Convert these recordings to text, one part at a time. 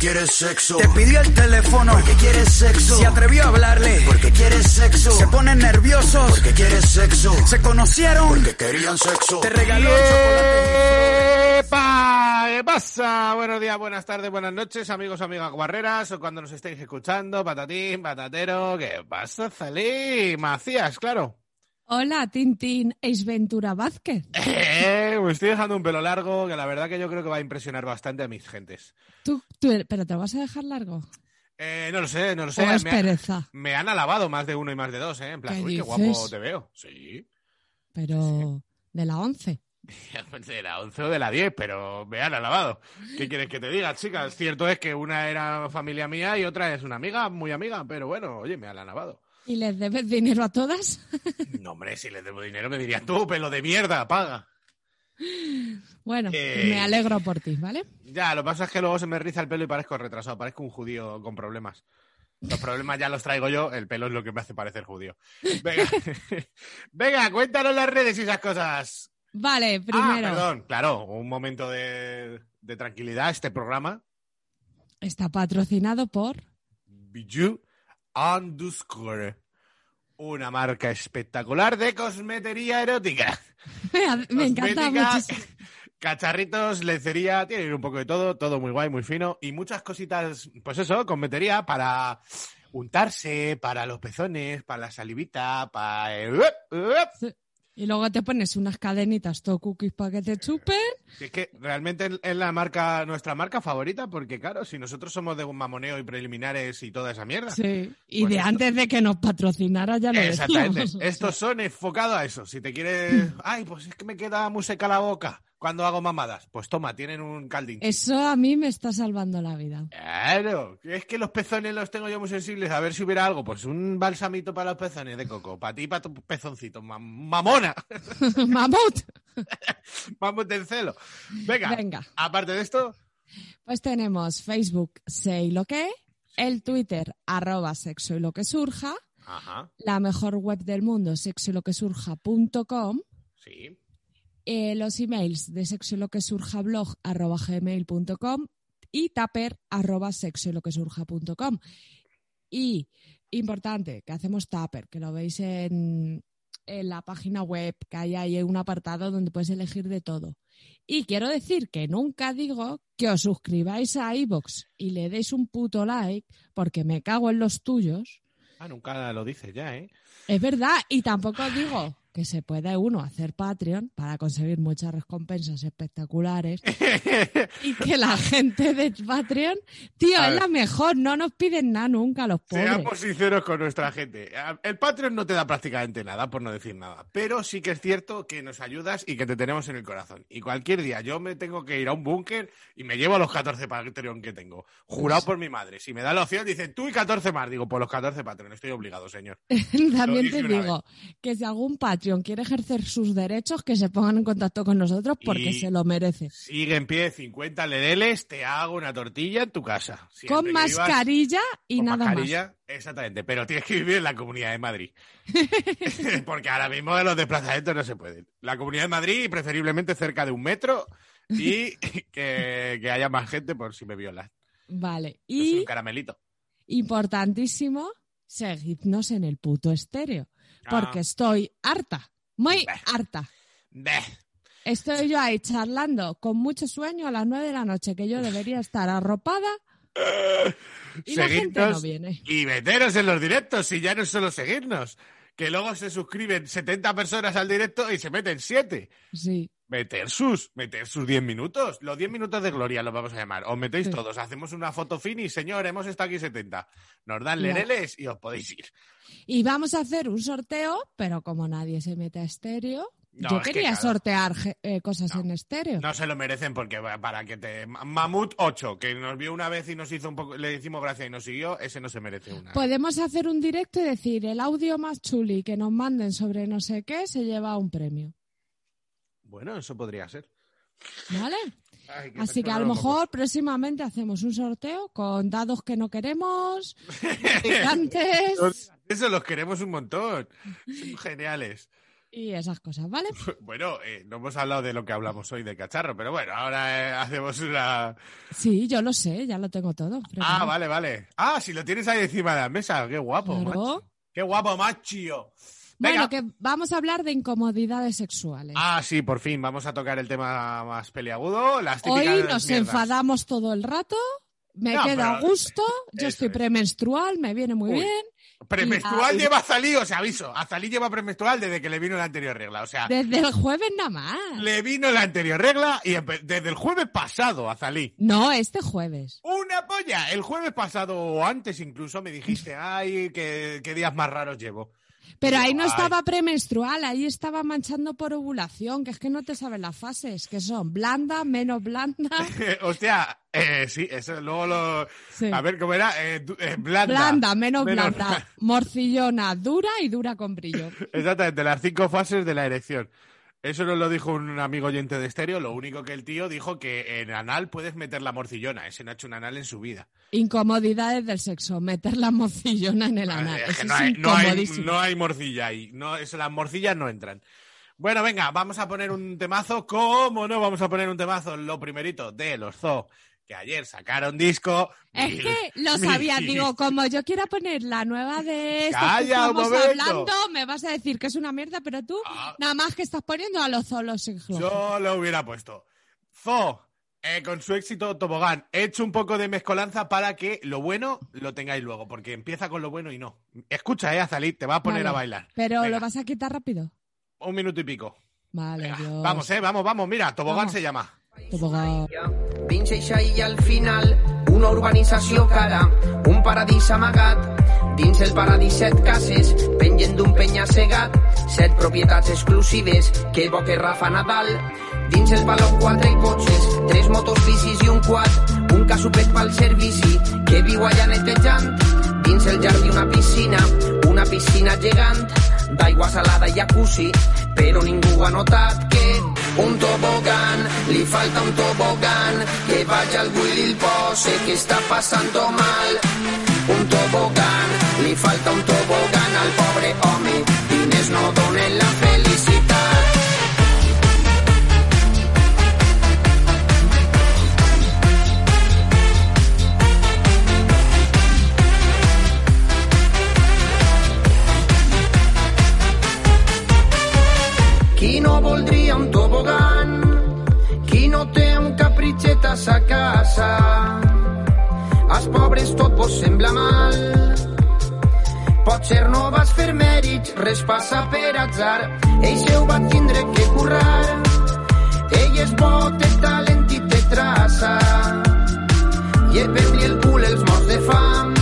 perfuma porque quiere sexo. Te pidió el teléfono porque quiere sexo. Se atrevió a hablarle porque quiere sexo. Se ponen nerviosos porque quiere sexo. Se conocieron porque querían sexo. Te regaló chocolate. ¡Epa! ¿Qué pasa? Buenos días, buenas tardes, buenas noches, amigos, amigas guarreras, o cuando nos estéis escuchando, patatín, patatero. ¿Qué pasa, Zalí? Macías, claro. Hola, Tintín, Ace Ventura Vázquez. Eh, me estoy dejando un pelo largo que la verdad que yo creo que va a impresionar bastante a mis gentes. ¿Tú, tú, ¿Pero te lo vas a dejar largo? Eh, no lo sé, no lo sé. ¿O es me, pereza? me han alabado más de uno y más de dos, ¿eh? En plan, ¿Qué uy, qué guapo te veo. Sí. Pero de la 11. De la 11 o de la 10, pero me han alabado. ¿Qué quieres que te diga, chicas? Cierto es que una era familia mía y otra es una amiga, muy amiga, pero bueno, oye, me han alabado. ¿Y les debes dinero a todas? No, hombre, si les debo dinero me dirían tú, pelo de mierda, paga. Bueno, Eh. me alegro por ti, ¿vale? Ya, lo que pasa es que luego se me riza el pelo y parezco retrasado, parezco un judío con problemas. Los problemas ya los traigo yo, el pelo es lo que me hace parecer judío. Venga, Venga cuéntanos las redes y esas cosas. Vale, Ah, primero, perdón, claro, un momento de, de tranquilidad. Este programa, está patrocinado por... Bijou Underscore, una marca espectacular de cosmetería erótica. Me, me encanta muchísimo. Cacharritos, lencería, tienen un poco de todo, todo muy guay, muy fino y muchas cositas, pues eso, cosmetería para untarse, para los pezones, para la salivita, para... el- Y luego te pones unas cadenitas, todo cookies para que te chupen. Si Es que realmente es la marca, nuestra marca favorita, porque claro, si nosotros somos de un mamoneo y preliminares y toda esa mierda. Sí. Y Pues de esto- antes de que nos patrocinara ya lo Exactamente. decíamos. Estos son enfocados a eso. Si te quieres. Ay, pues es que me queda muy seca la boca cuando hago mamadas. Pues toma, tienen un caldín. Eso a mí me está salvando la vida. Claro, es que los pezones los tengo yo muy sensibles. A ver si hubiera algo, pues un balsamito para los pezones de coco, para ti, para tu pezoncito. Mam- mamona, ¡Mamut! vamos del celo. Venga, Venga. aparte de esto, Pues tenemos Facebook, sé lo que, el Twitter, arroba sexo y lo que surja, ajá, la mejor web del mundo, sexo y lo que surja.com, sí, eh, los emails de sexo y lo que surja blog arroba gmail.com y taper arroba sexo y lo que surja.com. Y importante, que hacemos taper, que lo veis en, en la página web, que hay ahí un apartado donde puedes elegir de todo. Y quiero decir que nunca digo que os suscribáis a iVoox y le deis un puto like, porque me cago en los tuyos. Ah, nunca lo dices ya, ¿eh? Es verdad, y tampoco digo que se puede uno hacer Patreon para conseguir muchas recompensas espectaculares y que la gente de Patreon, tío, A es ver. la mejor, no nos piden nada nunca los pobres. Seamos sinceros con nuestra gente. El Patreon no te da prácticamente nada, por no decir nada. Pero sí que es cierto que nos ayudas y que te tenemos en el corazón. Y cualquier día yo me tengo que ir a un búnker y me llevo a los 14 Patreon que tengo. Jurado por mi madre. Si me da la opción, dice tú y 14 más. Digo, por los 14 Patreon. Estoy obligado, señor. También te digo que si algún Patreon quiere ejercer sus derechos, que se pongan en contacto con nosotros porque Y- se lo merece. Sigue en pie 50 lereles, te hago una tortilla en tu casa. Siempre Con mascarilla y con nada mascarilla, Exactamente, pero tienes que vivir en la Comunidad de Madrid. Porque ahora mismo los desplazamientos no se pueden. La Comunidad de Madrid, preferiblemente cerca de un metro y que, que haya más gente por si me violas. más. Vale. Y un caramelito. importantísimo, seguidnos en el puto estéreo. Porque Ah. estoy harta, muy harta. Beh. Estoy yo ahí charlando con mucho sueño a las nueve de la noche, que yo debería estar arropada y la gente no viene. y meteros en los directos, y ya no es solo seguirnos. Que luego se suscriben 70 personas al directo y se meten 7. Sí, Meter sus, meter sus 10 minutos. Los 10 minutos de gloria los vamos a llamar. Os metéis Sí. todos, hacemos una foto finish, señor, hemos estado aquí 70. Nos dan lereles y os podéis ir. y vamos a hacer un sorteo, pero como nadie se mete a estéreo, No, yo que quería claro. sortear eh, cosas No. en estéreo. No se lo merecen porque para que te... Mamut 8, que nos vio una vez y nos hizo un poco, le hicimos gracia y nos siguió, ese no se merece una. Podemos hacer un directo y decir el audio más chuli que nos manden sobre no sé qué se lleva un premio. Bueno, eso podría ser. ¿Vale? Ay, que Así que a lo poco. mejor próximamente hacemos un sorteo con dados que no queremos, picantes Eso los queremos un montón. Son geniales. Y esas cosas, ¿vale? Bueno, eh, no hemos hablado de lo que hablamos hoy de cacharro, pero bueno, ahora eh, hacemos una. Sí, yo lo sé, ya lo tengo todo. Ah, vale, vale. Ah, si lo tienes ahí encima de la mesa, qué guapo, Claro. macho. Qué guapo, macho. Venga. Bueno, que vamos a hablar de incomodidades sexuales. Ah, sí, por fin, vamos a tocar el tema más peliagudo. Las Hoy nos mierdas. enfadamos todo el rato, me No, quedo a gusto, yo estoy es. premenstrual, me viene muy Uy. bien. Premenstrual Y- lleva Azalí, os aviso. Azalí lleva premenstrual desde que le vino la anterior regla. O sea, Desde el jueves nada más. le vino la anterior regla y desde el jueves pasado, Azalí. No, este jueves. Una polla. El jueves pasado o antes incluso me dijiste, ay, qué, qué días más raros llevo. Pero ahí no estaba premenstrual, ahí estaba manchando por ovulación, que es que no te sabes las fases, que son blanda, menos blanda. Hostia, eh, sí, eso luego lo... Sí. A ver, ¿cómo era? Eh, eh, blanda. Blanda, menos, Menos blanda. Morcillona, dura y dura con brillo. Exactamente, las cinco fases de la erección. Eso nos lo dijo un amigo oyente de estéreo. Lo único que el tío dijo que en anal puedes meter la morcillona. Ese no ha hecho un anal en su vida. Incomodidades del sexo, meter la morcillona en el anal. Es que no es hay, no, hay, incomodísimo. no hay morcilla ahí. No, eso, las morcillas no entran. Bueno, venga, vamos a poner un temazo. ¿Cómo no vamos a poner un temazo? Lo primerito de los Zoo, que ayer sacaron disco. Es Mil- que lo mil- sabía, digo, como yo quiera poner la nueva de esto que Calla un hablando, me vas a decir que es una mierda, pero tú Ah. nada más que estás poniendo a los zolos sin globo. Yo lo hubiera puesto. Zoo, eh, con su éxito Tobogán. He hecho un poco de mezcolanza para que lo bueno lo tengáis luego, porque empieza con lo bueno y no. Escucha, eh, Azalí, te va a poner Vale. a bailar. Pero Venga, lo vas a quitar rápido. Un minuto y pico. Vale, Venga, Dios. vamos, eh, vamos, vamos. Mira, Tobogán Vamos. se llama. Tobogán. Dins eixa illa al final, una urbanització cara, un paradís amagat. Dins el paradís set cases, pengen d'un penya-segat, set propietats exclusives, que bo que Rafa Nadal. Dins el baló quatre cotxes, tres motos bicis i un quad, un casupet pel servici, que viu allà netejant. Dins el jardí una piscina, una piscina gegant, d'aigua salada i jacuzzi, però ningú ha notat que un tobogán, li falta un tobogán, que vaya i li pose que està passando mal. Un tobogán, li falta un tobogán al pobre home, diners no donen la felicitat. Tobogán? Qui no té un capritxet a sa casa? Als pobres tot vos sembla mal. Potser no vas fer mèrits, res passa per atzar. Ell se ho va tindre que currar. Ell és bo, té talent i té traça. I el peu i el cul els morts de fam.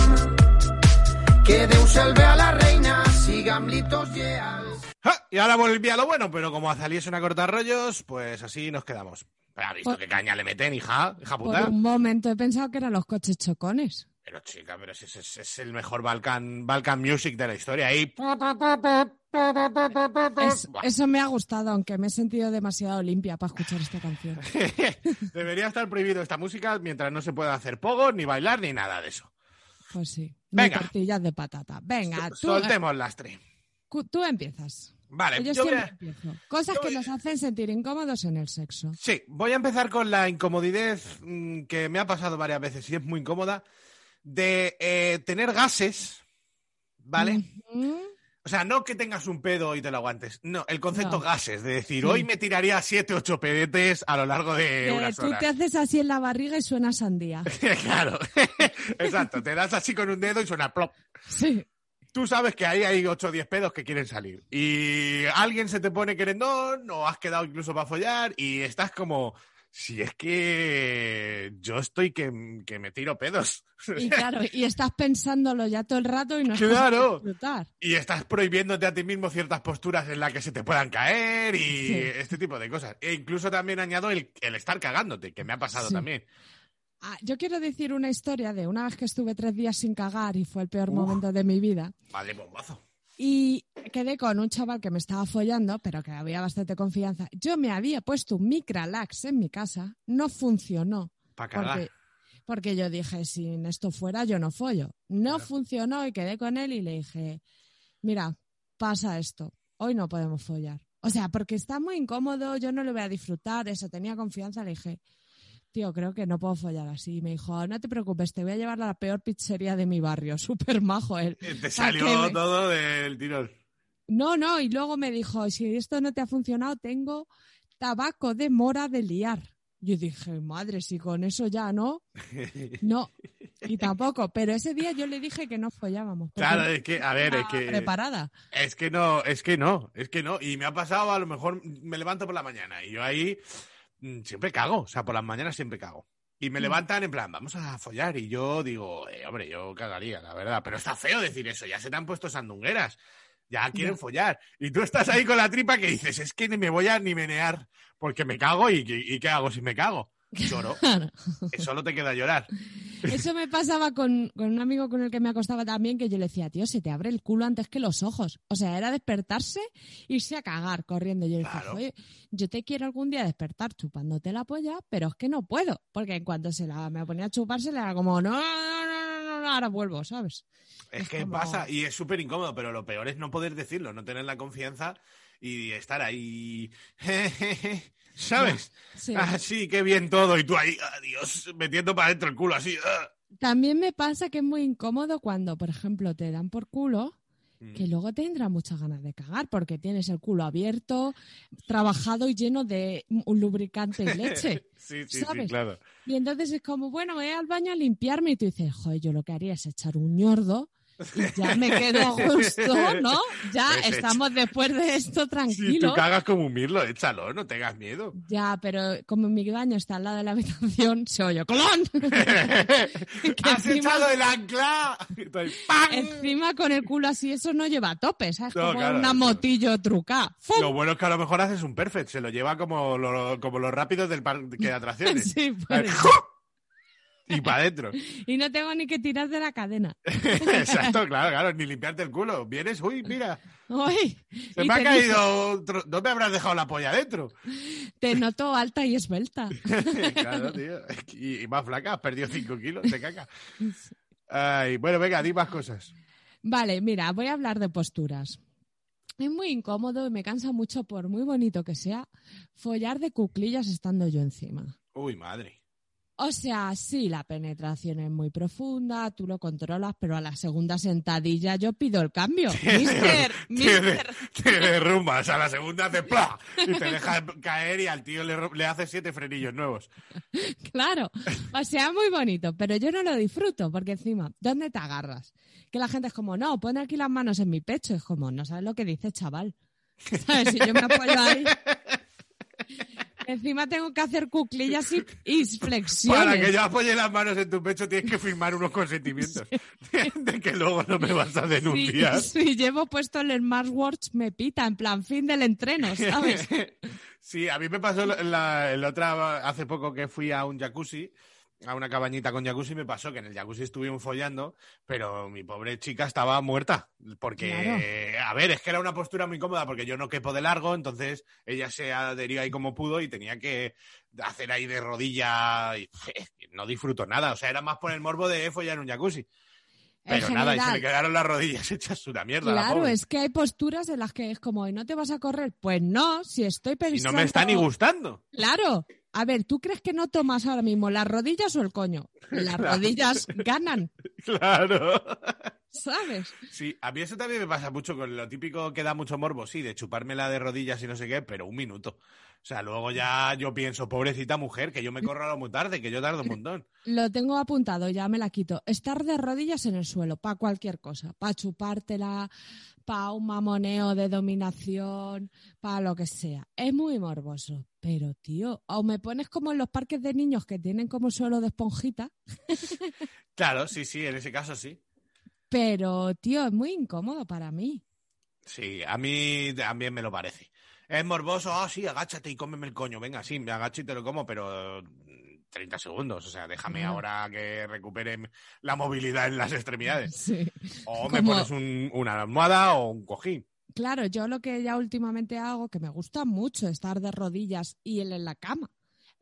Que Déu salve a la reina, sigam-li tots lleals. ¡Ja! Y ahora volví a lo bueno, pero como es una corta rollos, pues así nos quedamos. Pero ha visto Por- qué caña le meten, hija, hija Por puta. un momento he pensado que eran los coches chocones. Pero chica, pero ese es el mejor Balkan, Balkan Music de la historia. Ahí. Es- eso me ha gustado, aunque me he sentido demasiado limpia para escuchar esta canción. Debería estar prohibido esta música mientras no se pueda hacer pogo, ni bailar, ni nada de eso. Pues sí. Venga. Tortillas de patata. Venga, tú, Soltemos lastre. tú empiezas. Vale, Yo yo voy siempre a- empiezo. Cosas yo que voy- nos hacen sentir incómodos en el sexo. Sí, voy a empezar con la incomodidad mm, que me ha pasado varias veces y es muy incómoda de eh, tener gases, ¿vale? O sea, no que tengas un pedo y te lo aguantes. No, el concepto No. gases, de decir, Sí. hoy me tiraría siete, ocho pedetes a lo largo de Que unas tú horas. te haces así en la barriga y suena sandía. claro, exacto, te das así con un dedo y suena plop. Sí. Tú sabes que ahí hay 8 o 10 pedos que quieren salir. Y alguien se te pone querendón o has quedado incluso para follar y estás como, si es que yo estoy que, que me tiro pedos. Y claro, y estás pensándolo ya todo el rato y no Claro. disfrutar. Y estás prohibiéndote a ti mismo ciertas posturas en las que se te puedan caer y Sí. este tipo de cosas. E incluso también añado el, el estar cagándote, que me ha pasado Sí. también. Ah, yo quiero decir una historia de una vez que estuve tres días sin cagar y fue el peor Uf. momento de mi vida. Vale, bombazo. Y quedé con un chaval que me estaba follando, pero que había bastante confianza. Yo me había puesto un Micralax en mi casa, no funcionó. Para cagar. Porque, porque yo dije, sin esto fuera, yo no follo. No Claro. funcionó y quedé con él y le dije, mira, pasa esto, hoy no podemos follar. O sea, porque está muy incómodo, yo no lo voy a disfrutar, eso, tenía confianza, le dije, tío, creo que no puedo follar así. Y me dijo, no te preocupes, te voy a llevar a la peor pizzería de mi barrio, súper majo él. Te Ah, salió me- todo del tirón. No, no, y luego me dijo, si esto no te ha funcionado, tengo tabaco de mora de liar. Yo dije, madre, si con eso ya no, no, y tampoco. Pero ese día yo le dije que no follábamos. Claro, es que, a ver, es que. preparada. Es que no, es que no, es que no. Y me ha pasado, a lo mejor me levanto por la mañana y yo ahí siempre cago, o sea, por las mañanas siempre cago. Y me Mm. levantan en plan, vamos a follar. Y yo digo, eh, hombre, yo cagaría, la verdad. Pero está feo decir eso, ya se te han puesto sandungueras. Ya quieren follar. Y tú estás ahí con la tripa que dices, es que ni me voy a ni menear porque me cago y, y- y ¿qué hago si me cago? Lloro. Solo te queda llorar. Eso me pasaba con, con un amigo con el que me acostaba también, que yo le decía, tío, se te abre el culo antes que los ojos. O sea, era despertarse, irse a cagar corriendo. Yo le decía, Claro. oye, yo te quiero algún día despertar chupándote la polla, pero es que no puedo. Porque en cuanto se la me ponía a chuparse, le era como, no, no, no, no, no, no, ahora vuelvo, ¿sabes? Es Es que como- pasa y es súper incómodo, pero lo peor es no poder decirlo, no tener la confianza y estar ahí, ¿sabes? Sí. Ah, sí, qué bien todo y tú ahí, adiós, metiendo para adentro el culo así. ah. También me pasa que es muy incómodo cuando, por ejemplo, te dan por culo, Mm. que luego te tendrá muchas ganas de cagar porque tienes el culo abierto, trabajado y lleno de un lubricante y leche. Sí, sí, sí, ¿sabes? claro. Y entonces es como, bueno, voy al baño a limpiarme y tú dices, joder, yo lo que haría es echar un ñordo ya me quedo a gusto, ¿no? Ya Pues echa. estamos después de esto Si tú tranquilos. cagas como un mirlo, échalo, no tengas miedo. ya, pero como mi baño está al lado de la habitación, se oye, ¡colón! ¡Has encima- echado el ancla! Encima con el culo así, eso no lleva a tope, ¿sabes? No, como claro, una motillo trucada. Lo bueno es que a lo mejor haces un perfect, se lo lleva como, lo- como los rápidos del parque de atracciones. Sí, puede ser. y para adentro. Y no tengo ni que tirar de la cadena. Exacto, claro, claro, ni limpiarte el culo. Vienes, uy, mira, Uy, se me ha te caído, otro- no me habrás dejado la polla dentro. Te noto alta y esbelta. claro, tío, y, y más flaca, has perdido 5 kilos de caca. Ay, bueno, venga, di más cosas. Vale, mira, voy a hablar de posturas. Es muy incómodo y me cansa mucho, por muy bonito que sea, follar de cuclillas estando yo encima. Uy, madre. O sea, sí, la penetración es muy profunda, tú lo controlas, pero a la segunda sentadilla yo pido el cambio. Mister, Te, mister. te derrumbas, a la segunda hace ¡plá! y te deja caer y al tío le, le hace siete frenillos nuevos. Claro, o sea, muy bonito, pero yo no lo disfruto porque encima, ¿dónde te agarras? Que la gente es como, no, pon aquí las manos en mi pecho, es como, no sabes lo que dice chaval. ¿Sabes? Si yo me apoyo ahí. Encima tengo que hacer cuclillas y, y flexiones. Para que yo apoye las manos en tu pecho tienes que firmar unos consentimientos de, de que luego no me vas a Si, denunciar. si llevo puesto el smartwatch me pita, en plan fin del entreno, ¿sabes? Sí, a mí me pasó la, otra hace poco que fui a un jacuzzi, a una cabañita con jacuzzi, me pasó que en el jacuzzi estuvimos follando, pero mi pobre chica estaba muerta. Porque, a ver, es que era una postura muy cómoda porque yo no quepo de largo, entonces ella se adherió ahí como pudo y tenía que hacer ahí de rodilla y no disfruto nada. O sea, era más por el morbo de follar en un jacuzzi. Pero nada, y se le quedaron las rodillas hechas una mierda. la Claro, es que hay posturas en las que es como, ¿y no te vas a correr? Pues no, si estoy Y pensando... no me está ni gustando. Claro. A ver, ¿tú crees que no tomas ahora mismo las rodillas o el coño? Las rodillas ganan, Claro. ¿sabes? Sí, a mí eso también me pasa mucho con lo típico que da mucho morbo, sí, de chupármela de rodillas y no sé qué, pero un minuto. O sea, luego ya yo pienso, pobrecita mujer, que yo me corro muy tarde, que yo tardo un montón. Lo tengo apuntado, ya me la quito. Estar de rodillas en el suelo, para cualquier cosa. Para chupártela, para un mamoneo de dominación, para lo que sea. Es muy morboso. Pero, tío, o me pones como en los parques de niños que tienen como suelo de esponjita, Claro, sí, sí, en ese caso sí. pero, tío, es muy incómodo para mí. Sí, a mí también me lo parece. Es morboso, ah, sí, agáchate y cómeme el coño. Venga, sí, me agacho y te lo como, pero 30 segundos. O sea, déjame ahora que recupere la movilidad en las extremidades. Sí. O me Como- pones un- una almohada o un cojín. Claro, yo lo que ya últimamente hago, que me gusta mucho estar de rodillas y él en la cama.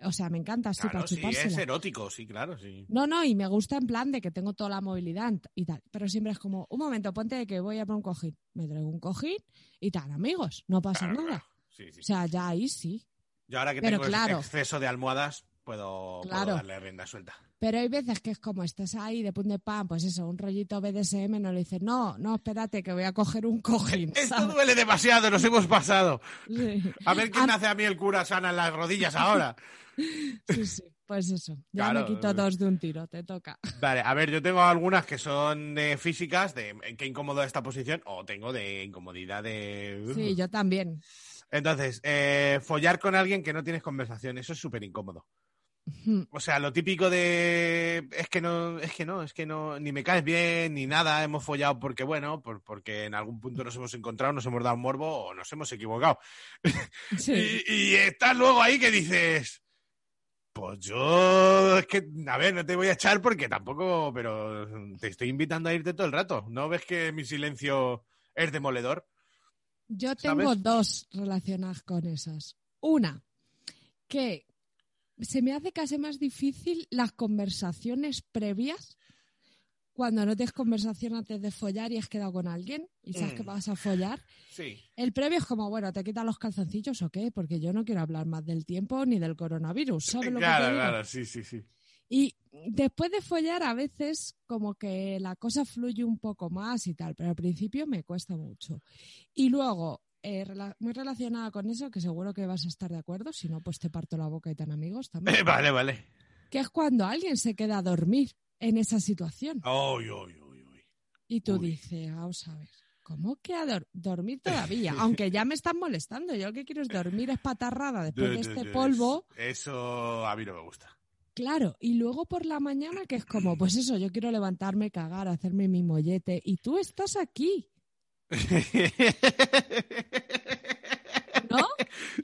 O sea, me encanta así Claro, para sí, es erótico, sí, claro, sí. No, no, y me gusta en plan de que tengo toda la movilidad y tal. Pero siempre es como, un momento, ponte de que voy a por un cojín. Me traigo un cojín y tal, amigos, no pasa Claro, nada. claro. Sí, sí. O sea, ya ahí sí. Yo ahora que pero tengo claro. exceso de almohadas, puedo, darle rienda suelta. Pero hay veces que es como estás ahí de punto de pan, pues eso, un rollito BDSM, no le dices, no, no, espérate, que voy a coger un cojín. Esto duele demasiado, nos hemos pasado. Sí. A ver quién hace a mí el cura sana en las rodillas ahora. sí, sí, Pues eso, ya Claro. me quito dos de un tiro, te toca. Vale, a ver, yo tengo algunas que son de físicas, de qué incómodo esta posición, o tengo de incomodidad de... Sí, yo también. Entonces, eh, follar con alguien que no tienes conversación, eso es súper incómodo. O sea, lo típico de es que no, es que no, es que no, ni me caes bien, ni nada, hemos follado porque, bueno, por- porque en algún punto nos hemos encontrado, nos hemos dado un morbo o nos hemos equivocado. Sí. Y, y estás luego ahí que dices, pues yo, es que, a ver, no te voy a echar porque tampoco, pero te estoy invitando a irte todo el rato. ¿No ves que mi silencio es demoledor? Yo tengo ¿Sabes? dos relacionadas con esas. Una, que se me hace casi más difícil las conversaciones previas cuando no tienes conversación antes de follar y has quedado con alguien y sabes Mm. que vas a follar. Sí. El previo es como, bueno, ¿te quitas los calzoncillos o qué? Porque yo no quiero hablar más del tiempo ni del coronavirus, ¿sabes lo que Claro, te digo? claro, sí, sí, sí. Y después de follar a veces como que la cosa fluye un poco más y tal, pero al principio me cuesta mucho. Y luego, eh, rela- muy relacionada con eso, que seguro que vas a estar de acuerdo, si no, pues te parto la boca y tan amigos también, Eh, vale, vale. que es cuando alguien se queda a dormir en esa situación. Uy, uy, uy. Y tú Uy. dices, vamos a ver, ¿cómo que a dor- dormir todavía? Aunque ya me están molestando, yo lo que quiero es dormir espatarrada después de este polvo. Eso a mí no me gusta. Claro, y luego por la mañana que es como, pues eso, yo quiero levantarme, cagar, hacerme mi mollete y tú estás aquí, ¿no?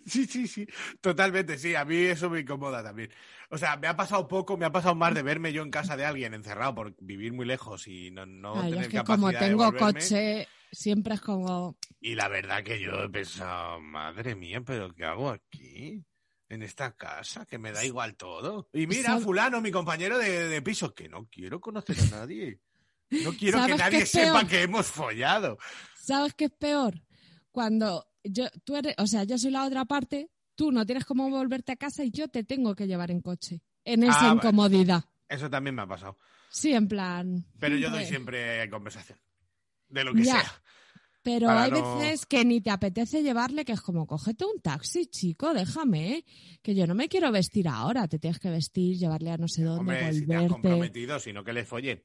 Sí, sí, sí, totalmente, sí, a mí eso me incomoda también. O sea, me ha pasado poco, me ha pasado más de verme yo en casa de alguien encerrado por vivir muy lejos y no, no tener es que capacidad como tengo coche, siempre es como, Y la verdad que yo he pensado, madre mía, pero ¿qué hago aquí? En esta casa, que me da igual todo. Y mira, fulano, mi compañero de, de piso, que no quiero conocer a nadie. No quiero que ¿Sabes qué nadie sepa que hemos follado. ¿sabes qué es peor? Cuando yo, tú eres, o sea, yo soy la otra parte, tú no tienes cómo volverte a casa y yo te tengo que llevar en coche, en esa Ah, vale. incomodidad. Eso también me ha pasado. Sí, en plan. Pero yo doy siempre conversación. De lo que Ya. sea. Pero hay no- veces que ni te apetece llevarle, que es como, cógete un taxi, chico, déjame, ¿eh? que yo no me quiero vestir ahora, te tienes que vestir, llevarle a no sé dónde, Hombre, si te has volverte. comprometido, sino que le follen.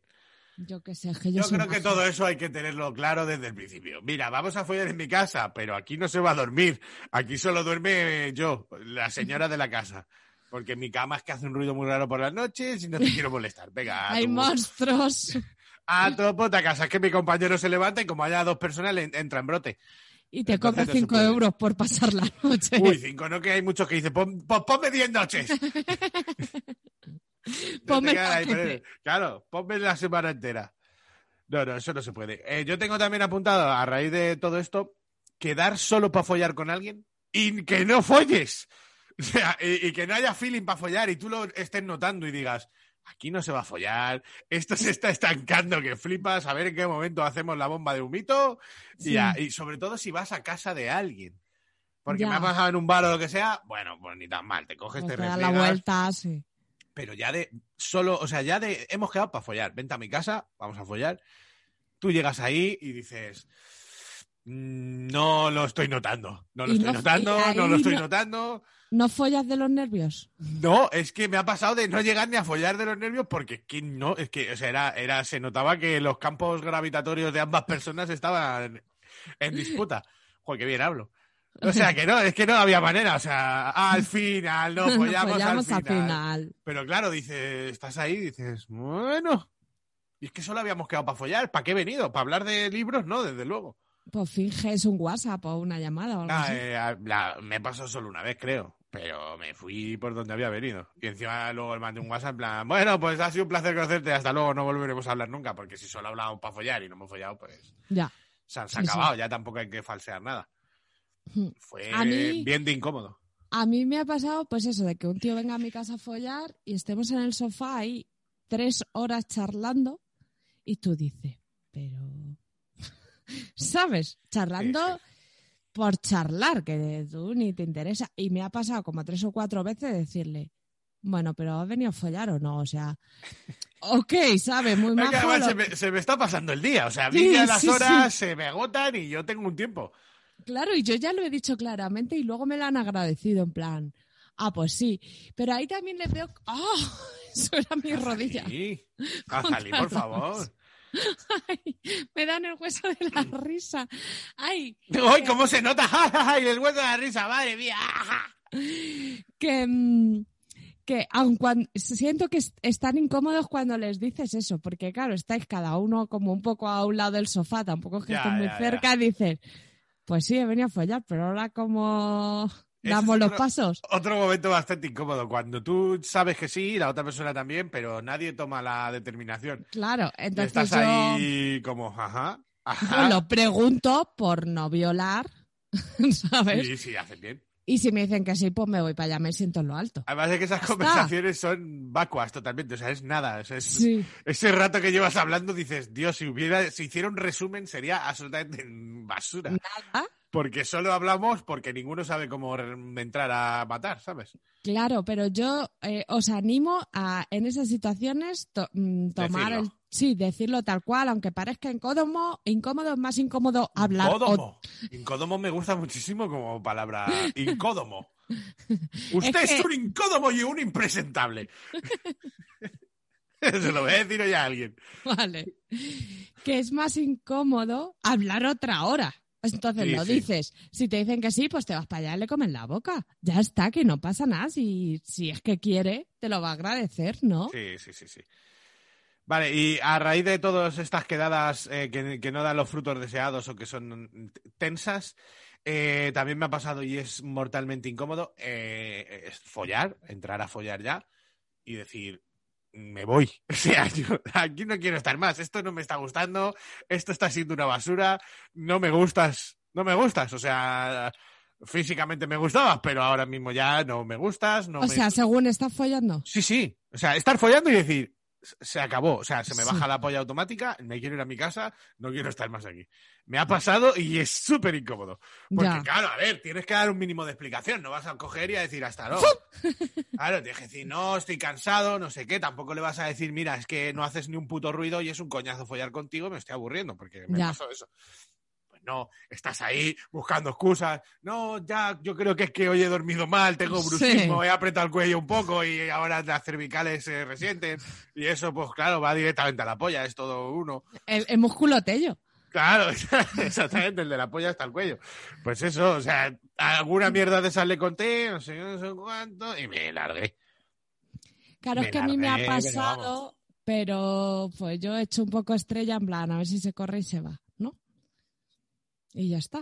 Yo qué sé, es que yo, Yo soy creo que todo eso hay que tenerlo claro desde el principio. Mira, vamos a follar en mi casa, pero aquí no se va a dormir. Aquí solo duerme yo, la señora de la casa. Porque mi cama es que hace un ruido muy raro por las noches y no te quiero molestar. Venga, Hay tu, monstruos. a tu puta casa. Es que mi compañero se levanta y como haya dos personas le entra en brote. Y te cobra no se 5 puede. euros por pasar la noche. Uy, cinco, no que hay muchos que dicen, "Pon- pues ponme diez noches. Ponme el claro, ponme la semana entera. No, no, eso no se puede. Eh, yo tengo también apuntado, a raíz de todo esto, quedar solo para follar con alguien y que no folles. O sea, y, y que no haya feeling para follar y tú lo estés notando y digas, aquí no se va a follar, esto se está estancando, que flipas, a ver en qué momento hacemos la bomba de humito. Y, Sí. ya, y sobre todo si vas a casa de alguien. Porque Ya. me ha pasado en un bar o lo que sea, bueno, pues ni tan mal, te coges, Pues te te da la refriegas, vuelta, sí. Pero ya de solo, o sea, ya de hemos quedado para follar. Vente a mi casa, vamos a follar. Tú llegas ahí y dices, "Mm, no lo estoy notando, no lo Y estoy no- notando, no lo estoy no- notando. ¿No follas de los nervios? No, es que me ha pasado de no llegar ni a follar de los nervios porque es que no, es que, o sea, era, era, se notaba que los campos gravitatorios de ambas personas estaban en disputa. Joder, qué bien hablo. O sea, que no, es que no había manera, o sea, al final, no follamos, Follamos al final. Pero claro, dices, estás ahí dices, bueno. Y es que solo habíamos quedado para follar. ¿Para qué he venido? ¿Para hablar de libros? No, desde luego. Pues finges un WhatsApp o una llamada o algo Ah, así. eh, la- me pasó solo una vez, creo. pero me fui por donde había venido. Y encima luego le mandé un WhatsApp en plan, bueno, pues ha sido un placer conocerte, hasta luego, no volveremos a hablar nunca, porque si solo hablamos para follar y no hemos follado, pues Ya. se han, se sí. acabado, ya tampoco hay que falsear nada. Hmm. Fue A mí- bien de incómodo. A mí me ha pasado, pues eso, de que un tío venga a mi casa a follar y estemos en el sofá ahí tres horas charlando y tú dices, pero... ¿Sabes? Charlando Sí, por charlar, que tú ni te interesa. Y me ha pasado como tres o cuatro veces decirle, bueno, pero ¿has venido a follar o no? O sea, ok, ¿sabes? Muy lo- se, me, se me está pasando el día, o sea, a mí Sí, ya las sí, horas se me agotan y yo tengo un tiempo. Claro, y yo ya lo he dicho claramente y luego me lo han agradecido en plan, ah, pues sí. Pero ahí también le veo, ¡ah! Eso era mi rodilla. Sí, por favor. Ay, me dan el hueso de la risa. Ay, ¡Ay, cómo se nota! ¡Ay, el hueso de la risa! ¡Madre mía! que, mm, que aun cuando siento que es- están incómodos cuando les dices eso, porque claro, estáis cada uno como un poco a un lado del sofá, tampoco es que Ya, estén muy ya, ya. cerca, dices, pues sí, he venido a follar, pero ahora como damos los pasos. Otro momento bastante incómodo, cuando tú sabes que sí, la otra persona también, pero nadie toma la determinación. Claro, Y entonces Estás yo, ahí como, ajá, ajá. yo lo pregunto por no violar, ¿sabes? Sí, sí, hacen bien. Y si me dicen que sí, pues me voy para allá, me siento en lo alto. Además de que esas conversaciones son vacuas totalmente, o sea, es nada. o sea, es- Sí. Ese rato que llevas hablando dices, Dios, si hubiera, si hiciera un resumen sería absolutamente basura. Nada. Porque solo hablamos porque ninguno sabe cómo entrar a matar, ¿sabes? Claro, pero yo eh, os animo a en esas situaciones to- mm, tomar Decirlo. el sí, decirlo tal cual, aunque parezca incómodo, incómodo es más incómodo hablar. o- Incódomo. Incódomo me gusta muchísimo como palabra. Incódomo. Usted es, que- un incódomo y un impresentable. Se lo voy a decir hoy a alguien. Vale. Que es más incómodo hablar otra hora. Entonces Sí, lo sí. dices. Si te dicen que sí, pues te vas para allá y le comen la boca. Ya está, que no pasa nada. Si, si es que quiere, te lo va a agradecer, ¿no? Sí, sí, sí, sí. Vale, y a raíz de todas estas quedadas eh, que, que no dan los frutos deseados o que son tensas, eh, también me ha pasado y es mortalmente incómodo eh, es follar, entrar a follar ya y decir, me voy. O sea, yo aquí no quiero estar más, esto no me está gustando, esto está siendo una basura, no me gustas, no me gustas, o sea, físicamente me gustabas, pero ahora mismo ya no me gustas, no o me... sea, según estás follando. Sí, sí. O sea, estar follando y decir, se acabó. O sea, se me Sí. baja la polla automática, me quiero ir a mi casa, no quiero estar más aquí. Me ha pasado y es súper incómodo. Porque, Ya. claro, a ver, tienes que dar un mínimo de explicación. No vas a coger y a decir hasta luego. claro, tienes que decir, no, estoy cansado, no sé qué. Tampoco le vas a decir, mira, es que no haces ni un puto ruido y es un coñazo follar contigo, me estoy aburriendo, porque me Ya. pasó eso. No, estás ahí buscando excusas. No, ya, yo creo que es que hoy he dormido mal, tengo Sí. bruxismo, he apretado el cuello un poco y ahora las cervicales se resienten. Y eso, pues claro, va directamente a la polla, es todo uno. El, el músculo tello. Claro, exactamente, el de la polla hasta el cuello. Pues eso, o sea, alguna mierda de esas le conté, no sé, no sé cuánto, y me largué. Claro, Me es que a mí me ha largué, pero pasado, pero pues yo he hecho un poco estrella en plan, a ver si se corre y se va. Y ya está.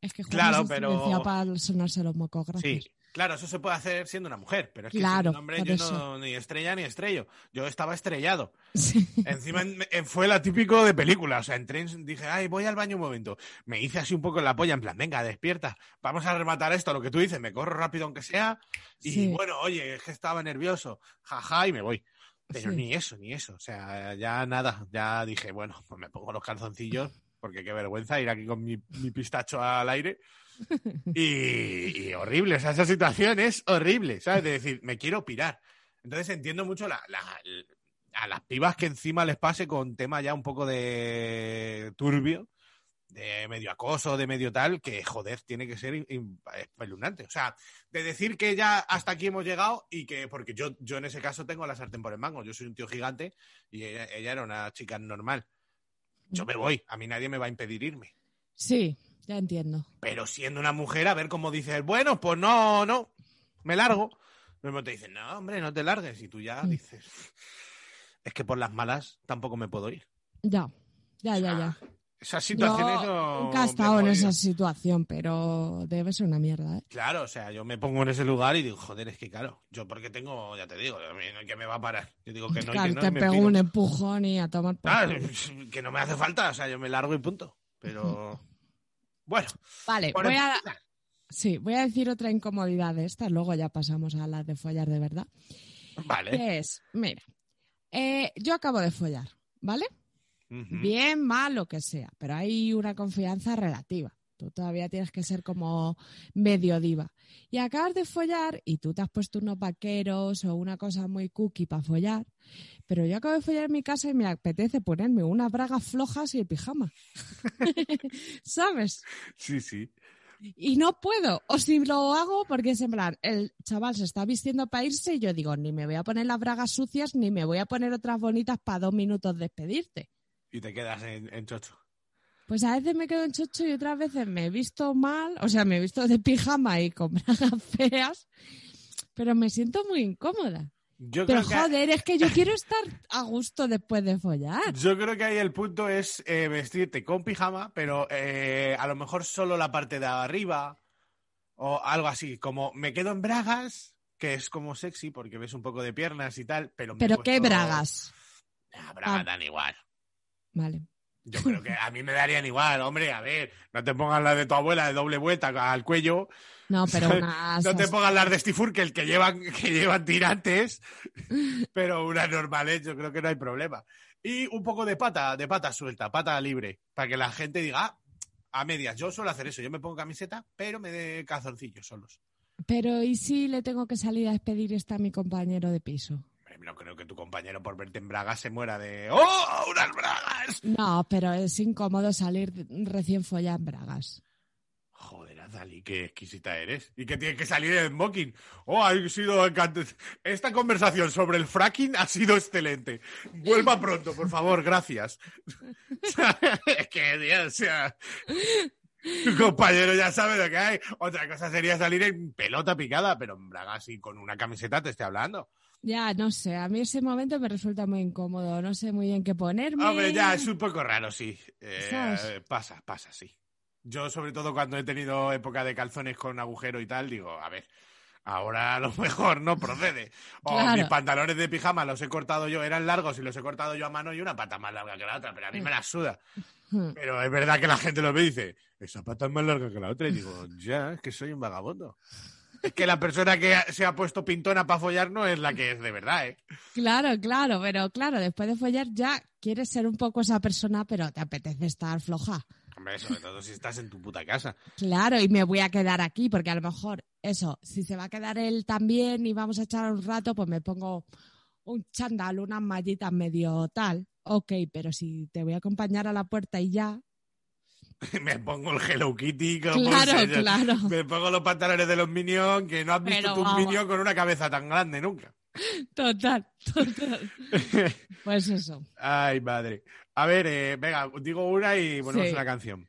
Es que Juan Claro, pero- para sonarse los mocos, gracias. Sí, claro, eso se puede hacer siendo una mujer, pero es que Claro, siendo un hombre yo no, ni estrella ni estrello. Yo estaba estrellado. Sí. Encima en- en- fue la típico de película. O sea, entré, en- dije, ay, voy al baño un momento. Me hice así un poco en la polla, en plan, venga, despierta. Vamos a rematar esto, lo que tú dices, me corro rápido aunque sea. Y Sí. bueno, oye, es que estaba nervioso. Jaja, y me voy. Pero Sí. ni eso, ni eso. O sea, ya nada. Ya dije, bueno, pues me pongo los calzoncillos, porque qué vergüenza ir aquí con mi, mi pistacho al aire. Y, y horrible, o sea, esa situación es horrible, ¿sabes? De decir, me quiero pirar. Entonces entiendo mucho la, la- a las pibas que encima les pase con tema ya un poco de turbio, de medio acoso, de medio tal, que joder, tiene que ser espeluznante. O sea, de decir que ya hasta aquí hemos llegado y que, porque yo, yo en ese caso tengo la sartén por el mango, yo soy un tío gigante y ella, ella era una chica normal. Yo me voy, a mí nadie me va a impedir irme. Sí, ya entiendo. Pero siendo una mujer, a ver cómo dices, bueno, pues no, no, me largo. Luego te dicen, no, hombre, no te largues. Y tú ya Mm. dices, es que por las malas tampoco me puedo ir. Ya, ya, ya, ya. Esas situaciones Yo no. nunca he estado en esa situación, pero debe ser una mierda, ¿eh? Claro, o sea, yo me pongo en ese lugar y digo, joder, es que claro, yo porque tengo, ya te digo, que me va a parar. Yo digo que no, Claro, que no, te me pego un empujón y a tomar por culo. que no me hace falta, o sea, yo me largo y punto. Pero. Bueno, Vale, voy a, sí, voy a decir otra incomodidad de estas, luego ya pasamos a las de follar de verdad. Vale. Que es, mira, eh, yo acabo de follar, ¿vale? Bien, mal, lo que sea, pero hay una confianza relativa. Tú todavía tienes que ser como medio diva. Y acabas de follar y tú te has puesto unos vaqueros o una cosa muy cookie para follar. Pero yo acabo de follar en mi casa y me apetece ponerme unas bragas flojas y el pijama. ¿Sabes? Sí, sí. Y no puedo. O si lo hago, porque es en plan, el chaval se está vistiendo para irse y yo digo, ni me voy a poner las bragas sucias, ni me voy a poner otras bonitas para dos minutos despedirte. Y te quedas en, en chocho. Pues a veces me quedo en chocho y otras veces me he visto mal, o sea, me he visto de pijama y con bragas feas, pero me siento muy incómoda. Yo Pero creo que, joder, es que yo quiero estar a gusto después de follar. yo creo que ahí el punto es eh, vestirte con pijama, pero eh, a lo mejor solo la parte de arriba o algo así, como me quedo en bragas, que es como sexy porque ves un poco de piernas y tal, pero me Pero qué bragas. Ah, bragas Ah. dan igual. Vale. Yo creo que a mí me darían igual, hombre, a ver, no te pongas la de tu abuela de doble vuelta al cuello, No, pero unas... no te pongas las de Steve Urkel que llevan, que llevan tirantes, pero unas normales yo creo que no hay problema. Y un poco de pata, de pata suelta, pata libre, para que la gente diga, ah, a medias, yo suelo hacer eso, yo me pongo camiseta, pero me de calzoncillos solos. Pero ¿y si le tengo que salir a despedir esta a mi compañero de piso? No creo que tu compañero por verte en bragas se muera de, ¡oh, unas bragas! No, pero es incómodo salir recién follada en bragas. Joder, Azali, qué exquisita eres. Y que tiene que salir en smoking. Oh, ha sido Esta conversación sobre el fracking ha sido excelente. Vuelva pronto, por favor, gracias. es que, o sea. Tu compañero ya sabe lo que hay. Otra cosa sería salir en pelota picada, pero en bragas y con una camiseta te estoy hablando. Ya, no sé, a mí ese momento me resulta muy incómodo, no sé muy bien qué ponerme. Hombre, ya es un poco raro, sí. Eh, pasa, pasa, sí. Yo, sobre todo cuando he tenido época de calzones con agujero y tal, digo, a ver, ahora a lo mejor no procede. O Claro. mis pantalones de pijama los he cortado yo, eran largos y los he cortado yo a mano y una pata más larga que la otra, pero a mí me la suda. Pero es verdad que la gente lo ve y dice, esa pata es más larga que la otra. Y digo, ya, es que soy un vagabundo. Es que la persona que se ha puesto pintona para follar no es la que es de verdad, ¿eh? Claro, claro, pero claro, después de follar ya quieres ser un poco esa persona, pero te apetece estar floja. Hombre, sobre todo si estás en tu puta casa. Claro, y me voy a quedar aquí, porque a lo mejor eso, si se va a quedar él también y vamos a echar un rato, pues me pongo un chándal, unas mallitas medio tal. Ok, pero si te voy a acompañar a la puerta y ya. me pongo el Hello Kitty, Claro, claro. me pongo los pantalones de los Minions, que no has visto Pero tú un. Minion con una cabeza tan grande nunca. Total, total. Pues eso. Ay, madre. A ver, eh, venga, digo una y ponemos Sí. una canción.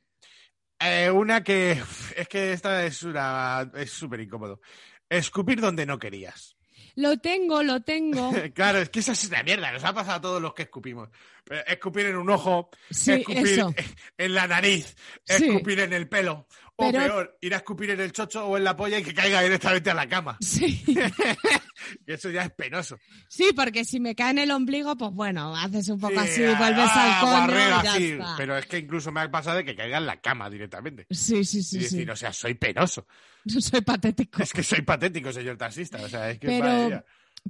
Eh, una que es que esta es una es súper incómodo. Escupir donde no querías. Lo tengo, lo tengo. Claro, es que esa es una mierda, nos ha pasado a todos los que escupimos. Eh, Escupir en un ojo, Sí, escupir eso. en la nariz, Sí. escupir en el pelo. O Pero- peor, ir a escupir en el chocho o en la polla y que caiga directamente a la cama. Sí. Eso ya es penoso. Sí, porque si me cae en el ombligo, pues bueno, haces un poco Sí, así, ah, vuelves al coño barrera, y ya sí, está. Pero es que incluso me ha pasado de que caiga en la cama directamente. Sí, sí, y sí, decir, sí. o sea, soy penoso. Soy patético. Es que soy patético, señor taxista. O sea, es que Pero- madre.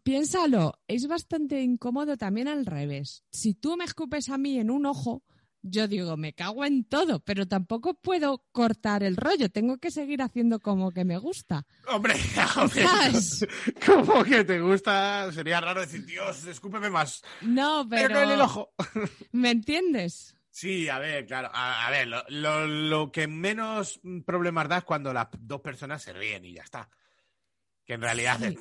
Piénsalo, es bastante incómodo también al revés. Si tú me escupes a mí en un ojo, yo digo, me cago en todo, pero tampoco puedo cortar el rollo, tengo que seguir haciendo como que me gusta. Hombre, hombre, como que te gusta, sería raro decir, Dios, escúpeme más. No, Pero, pero, no en el ojo. ¿me entiendes? Sí, a ver, claro. A, a ver, lo, lo- lo que menos problemas da es cuando las dos personas se ríen y ya está. Que en realidad Sí.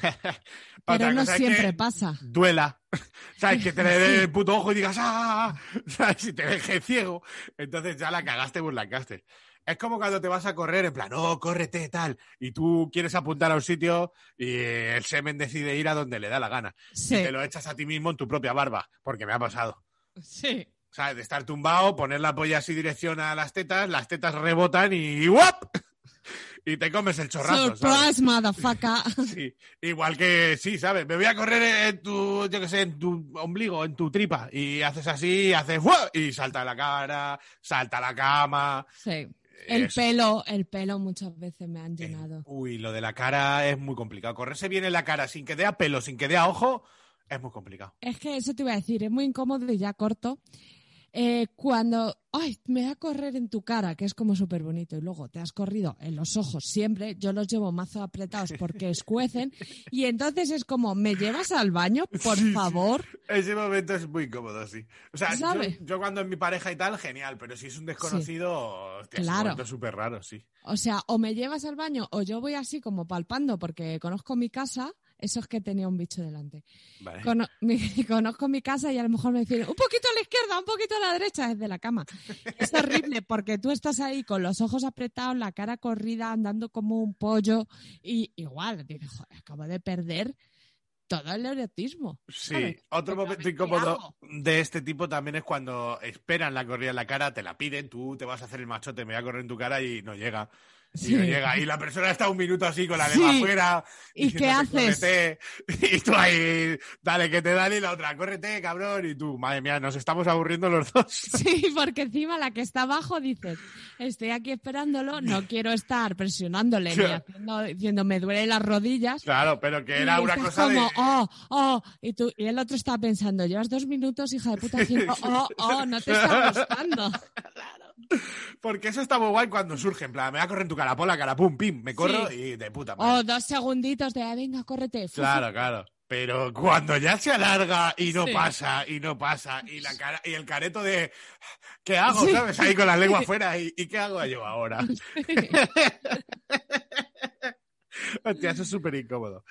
Pero no es siempre que pasa. duela. ¿Sabes? Que te le dé el puto ojo y digas, ¡ah! ¿Sabes? Si te deje ciego, entonces ya la cagaste, pues la cagaste. Es como cuando te vas a correr, en plan, no, córrete, tal, y tú quieres apuntar a un sitio y el semen decide ir a donde le da la gana. Sí, Y te lo echas a ti mismo en tu propia barba, porque me ha pasado. sí. ¿Sabes? De estar tumbado, poner la polla así dirección a las tetas, las tetas rebotan y ¡guap! Y te comes el chorrazo. Surprise, motherfucker. Sí, igual que sí, ¿sabes? Me voy a correr en tu, yo qué sé, en tu ombligo, en tu tripa. Y haces así, haces ¡fua! y salta la cara, salta la cama. Sí. El Eso. pelo, el pelo muchas veces me han Eh, llenado. Uy, lo de la cara es muy complicado. Correrse bien en la cara sin que dé a pelo, sin que dé a ojo, es muy complicado. Es que eso te iba a decir, es muy incómodo y ya corto. Eh, cuando, ay, me voy a correr en tu cara, que es como súper bonito, y luego te has corrido en los ojos siempre, yo los llevo mazo apretados porque escuecen, y entonces es como, ¿me llevas al baño, por Sí, sí. favor? Ese momento es muy cómodo, sí. O sea, yo, cuando es mi pareja y tal, genial, pero si es un desconocido, hostia, es un Claro. momento súper raro, sí. O sea, o me llevas al baño o yo voy así como palpando porque conozco mi casa, eso es que tenía un bicho delante. Vale. Cono- mi- conozco mi casa y a lo mejor me dicen un poquito a la izquierda, un poquito a la derecha, es de la cama. Es horrible porque tú estás ahí con los ojos apretados, la cara corrida, andando como un pollo y igual, dices, joder, acabo de perder todo el erotismo. Sí, ¿sabes? otro momento ¿qué incómodo de este tipo también es cuando esperan la corrida en la cara, te la piden, tú te vas a hacer el machote, me voy a correr en tu cara y no llega. Y Sí. no llega. Y la persona está un minuto así con la Sí. lengua afuera. ¿Y qué haces? "Córrete". Y tú ahí, dale que te dan y la otra, córrete, cabrón. Y tú, madre mía, nos estamos aburriendo los dos. Sí, porque encima la que está abajo dices, estoy aquí esperándolo, no quiero estar presionándole ni haciendo, diciendo me duelen las rodillas. Claro, pero que era Y una cosa como, de. oh, oh, y, tú, y el otro está pensando, llevas dos minutos, hija de puta, haciendo, oh, oh, no te está gustando. Porque eso está muy guay cuando surge. En plan, me voy a correr en tu cara, pon la cara, pum, pim, me corro Sí. y de puta madre. O dos segunditos de, "Ah, venga, córrete. fu, fu". Claro, claro. Pero cuando ya se alarga y no Sí. pasa, y no pasa, y la cara, y el careto de ¿qué hago? Sí. ¿Sabes? Ahí con la lengua afuera, ¿y, y qué hago yo ahora? Hostia, eso es súper incómodo.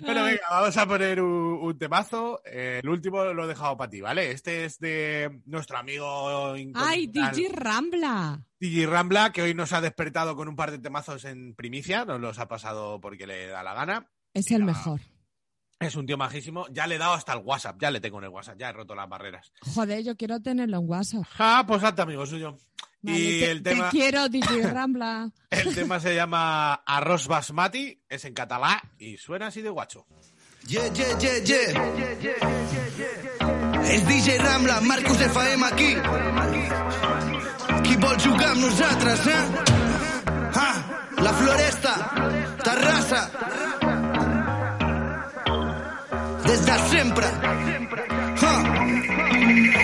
Pero venga, vamos a poner un, un temazo. Eh, el último lo he dejado para ti, ¿vale? Este es de nuestro amigo Ay, DJ Rambla. DJ Rambla, que hoy nos ha despertado con un par de temazos en primicia, nos los ha pasado porque le da la gana. Es el Mira. mejor. Es un tío majísimo. Ya le he dado hasta el WhatsApp. Ya le tengo en el WhatsApp. Ya he roto las barreras. Joder, yo quiero tenerlo en WhatsApp. Ah, pues hazte amigo suyo. Vale, y te, el te tema, quiero, DJ Rambla. el tema se llama Arroz Basmati. Es en catalá y suena así de guacho. Yeah, yeah, yeah, yeah. És DJ Rambla, Marcus FM aquí. Qui vol jugar amb nosaltres, eh? Ah, la Floresta, Terrassa. Des de sempre. Ah.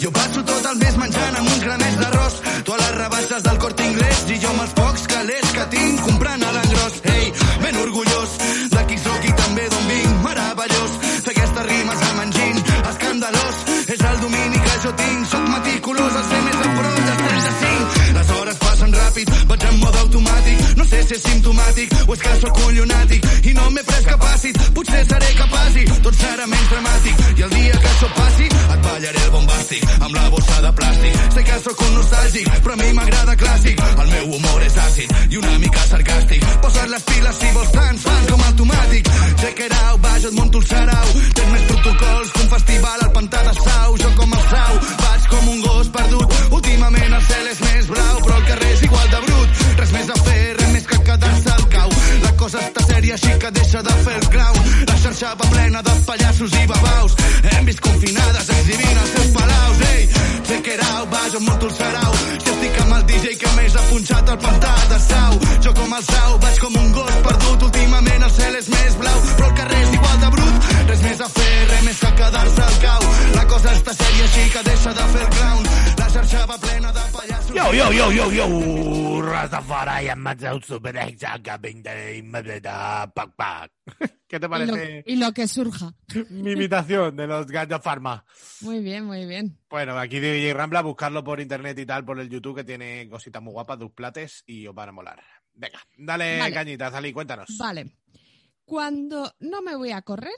Jo passo tot el mes menjant amb uns granets d'arròs. Tu a les rebaixes del Corte Inglés i jo amb els pocs calés que tinc comprant a l'engròs. Ei, ben orgullós de qui sóc i també d'on vinc. Meravellós, fer aquestes rimes amb enginy. Escandalós, és el domini que jo tinc. Soc meticulós, el ser més a prop dels 35. Les hores passen ràpid, vaig en és simptomàtic o és que sóc un llunàtic. I no m'he pres capàcit, potser seré capaç i tot serà menys dramàtic. I el dia que això passi, et ballaré el bombàstic amb la bossa de plàstic. Sé que sóc un nostàlgic, però a mi m'agrada clàssic. El meu humor és àcid i una mica sarcàstic. Posa't les piles si vols tants fan com automàtic. Check it out, vaja, et munto el sarau. Tens més protocols que un festival al pantà de Sau. Jo com el Sau, vaig com un gos perdut. Últimament el cel és més blau, però el carrer és igual de brut. Res més a fer, cau. La sèria, així que deixa de fer el clown. La xarxa va plena de pallassos i babaus. Hem vist confinades exhibint els seus palaus. Ei, it out, vaja, em munto el sarau. Si estic amb el DJ que més ha punxat el pantà de Sau. Jo com el Sau, vaig com un gos perdut. Últimament el cel és més blau, però el carrer és igual de brut. Res més a fer, res més que quedar-se al cau. La cosa està sèria, així que deixa de fer el clown. La xarxa va plena de pallassos. Yo, yo, yo, yo, yo, Rastafari, I'm a super coming ¿Qué te Y lo, parece y lo que surja. mi imitación de los Ganja Pharma? Muy bien, muy bien. Bueno, aquí de DJ Rambla, buscarlo por internet y tal, por el YouTube, que tiene cositas muy guapas, dos plates y os van a molar. Venga, dale Vale. cañita, Zali, cuéntanos. Vale. Cuando no me voy a correr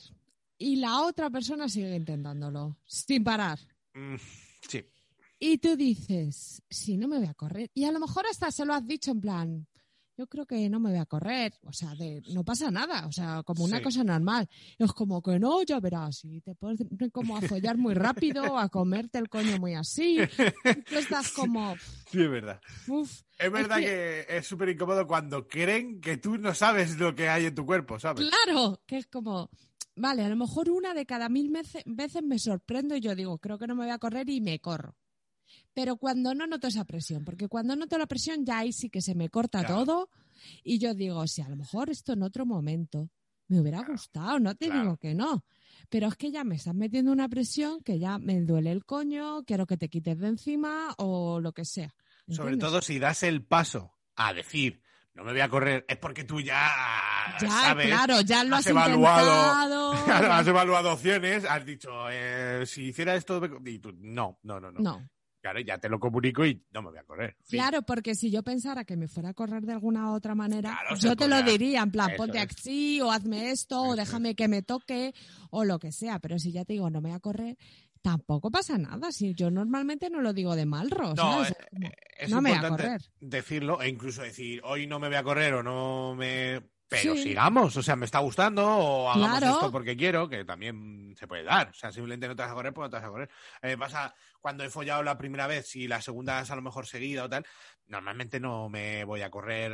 y la otra persona sigue intentándolo, sin parar. Mm, sí. Y tú dices, si no me voy a correr, y a lo mejor hasta se lo has dicho en plan, yo creo que no me voy a correr. O sea, de, no pasa nada. O sea, como una Sí. cosa normal. Es como que no, ya verás. Y te puedes como a follar muy rápido, a comerte el coño muy así. Tú estás como, Sí, es verdad. uff. Es verdad que- que... es súper incómodo cuando creen que tú no sabes lo que hay en tu cuerpo, ¿sabes? Claro, que es como, vale, a lo mejor una de cada mil veces me sorprendo y yo digo, creo que no me voy a correr y me corro. Pero cuando no noto esa presión, porque cuando noto la presión ya ahí sí que se me corta Claro. todo y yo digo, si a lo mejor esto en otro momento me hubiera gustado, no te claro. digo que no. Pero es que ya me estás metiendo una presión que ya me duele el coño, quiero que te quites de encima o lo que sea. Sobre todo si das el paso a decir, no me voy a correr, es porque tú ya, Ya, sabes, claro, ya lo has, has evaluado- intentado. Has evaluado opciones, has dicho, eh, si hiciera esto, me- y tú, no, no, no, no. No, Claro, ya te lo comunico y no me voy a correr. Fin. Claro, porque si yo pensara que me fuera a correr de alguna otra manera, Claro, yo te lo diría, en plan, Eso ponte así, o hazme esto, o déjame que me toque, o lo que sea. Pero si ya te digo, no me voy a correr, tampoco pasa nada. Si yo normalmente no lo digo de mal, No, ¿sabes? eh, Es Es no me voy a correr. decirlo e incluso decir, hoy no me voy a correr o no me... Pero Sí. sigamos, o sea, me está gustando o hagamos Claro. esto porque quiero, que también se puede dar. O sea, simplemente no te vas a correr, pues no te vas a correr. Eh, pasa cuando he follado la primera vez y la segunda es a lo mejor seguida o tal, normalmente no me voy a correr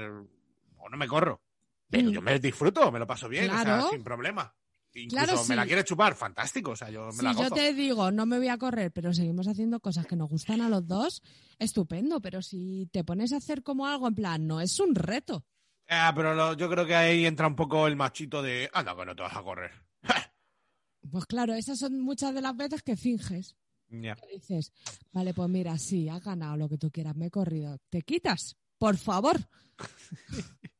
o no me corro. Pero Mm. yo me disfruto, me lo paso bien, o sea, sin problema. Incluso Claro, me la sí. quieres chupar, fantástico, o sea, yo me Si la yo gozo. te digo, no me voy a correr, pero seguimos haciendo cosas que nos gustan a los dos, estupendo. Pero si te pones a hacer como algo en plan, no es un reto. Ah, pero lo- yo creo que ahí entra un poco el machito de, anda, que no te vas a correr. Pues claro, esas son muchas de las veces que finges. Que dices, vale, pues mira, sí, has ganado lo que tú quieras, me he corrido. ¿Te quitas? Por favor.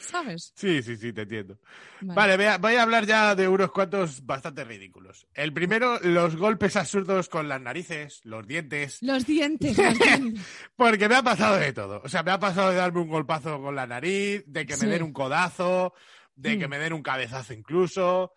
¿Sabes? Sí, sí, sí, te entiendo. Vale, voy a, voy a hablar ya de unos cuantos bastante ridículos. El primero, los golpes absurdos con las narices, los dientes, Los dientes. los dientes. porque me ha pasado de todo. O sea, me ha pasado de darme un golpazo con la nariz, de que me Sí. den un codazo, de que Mm. me den un cabezazo incluso.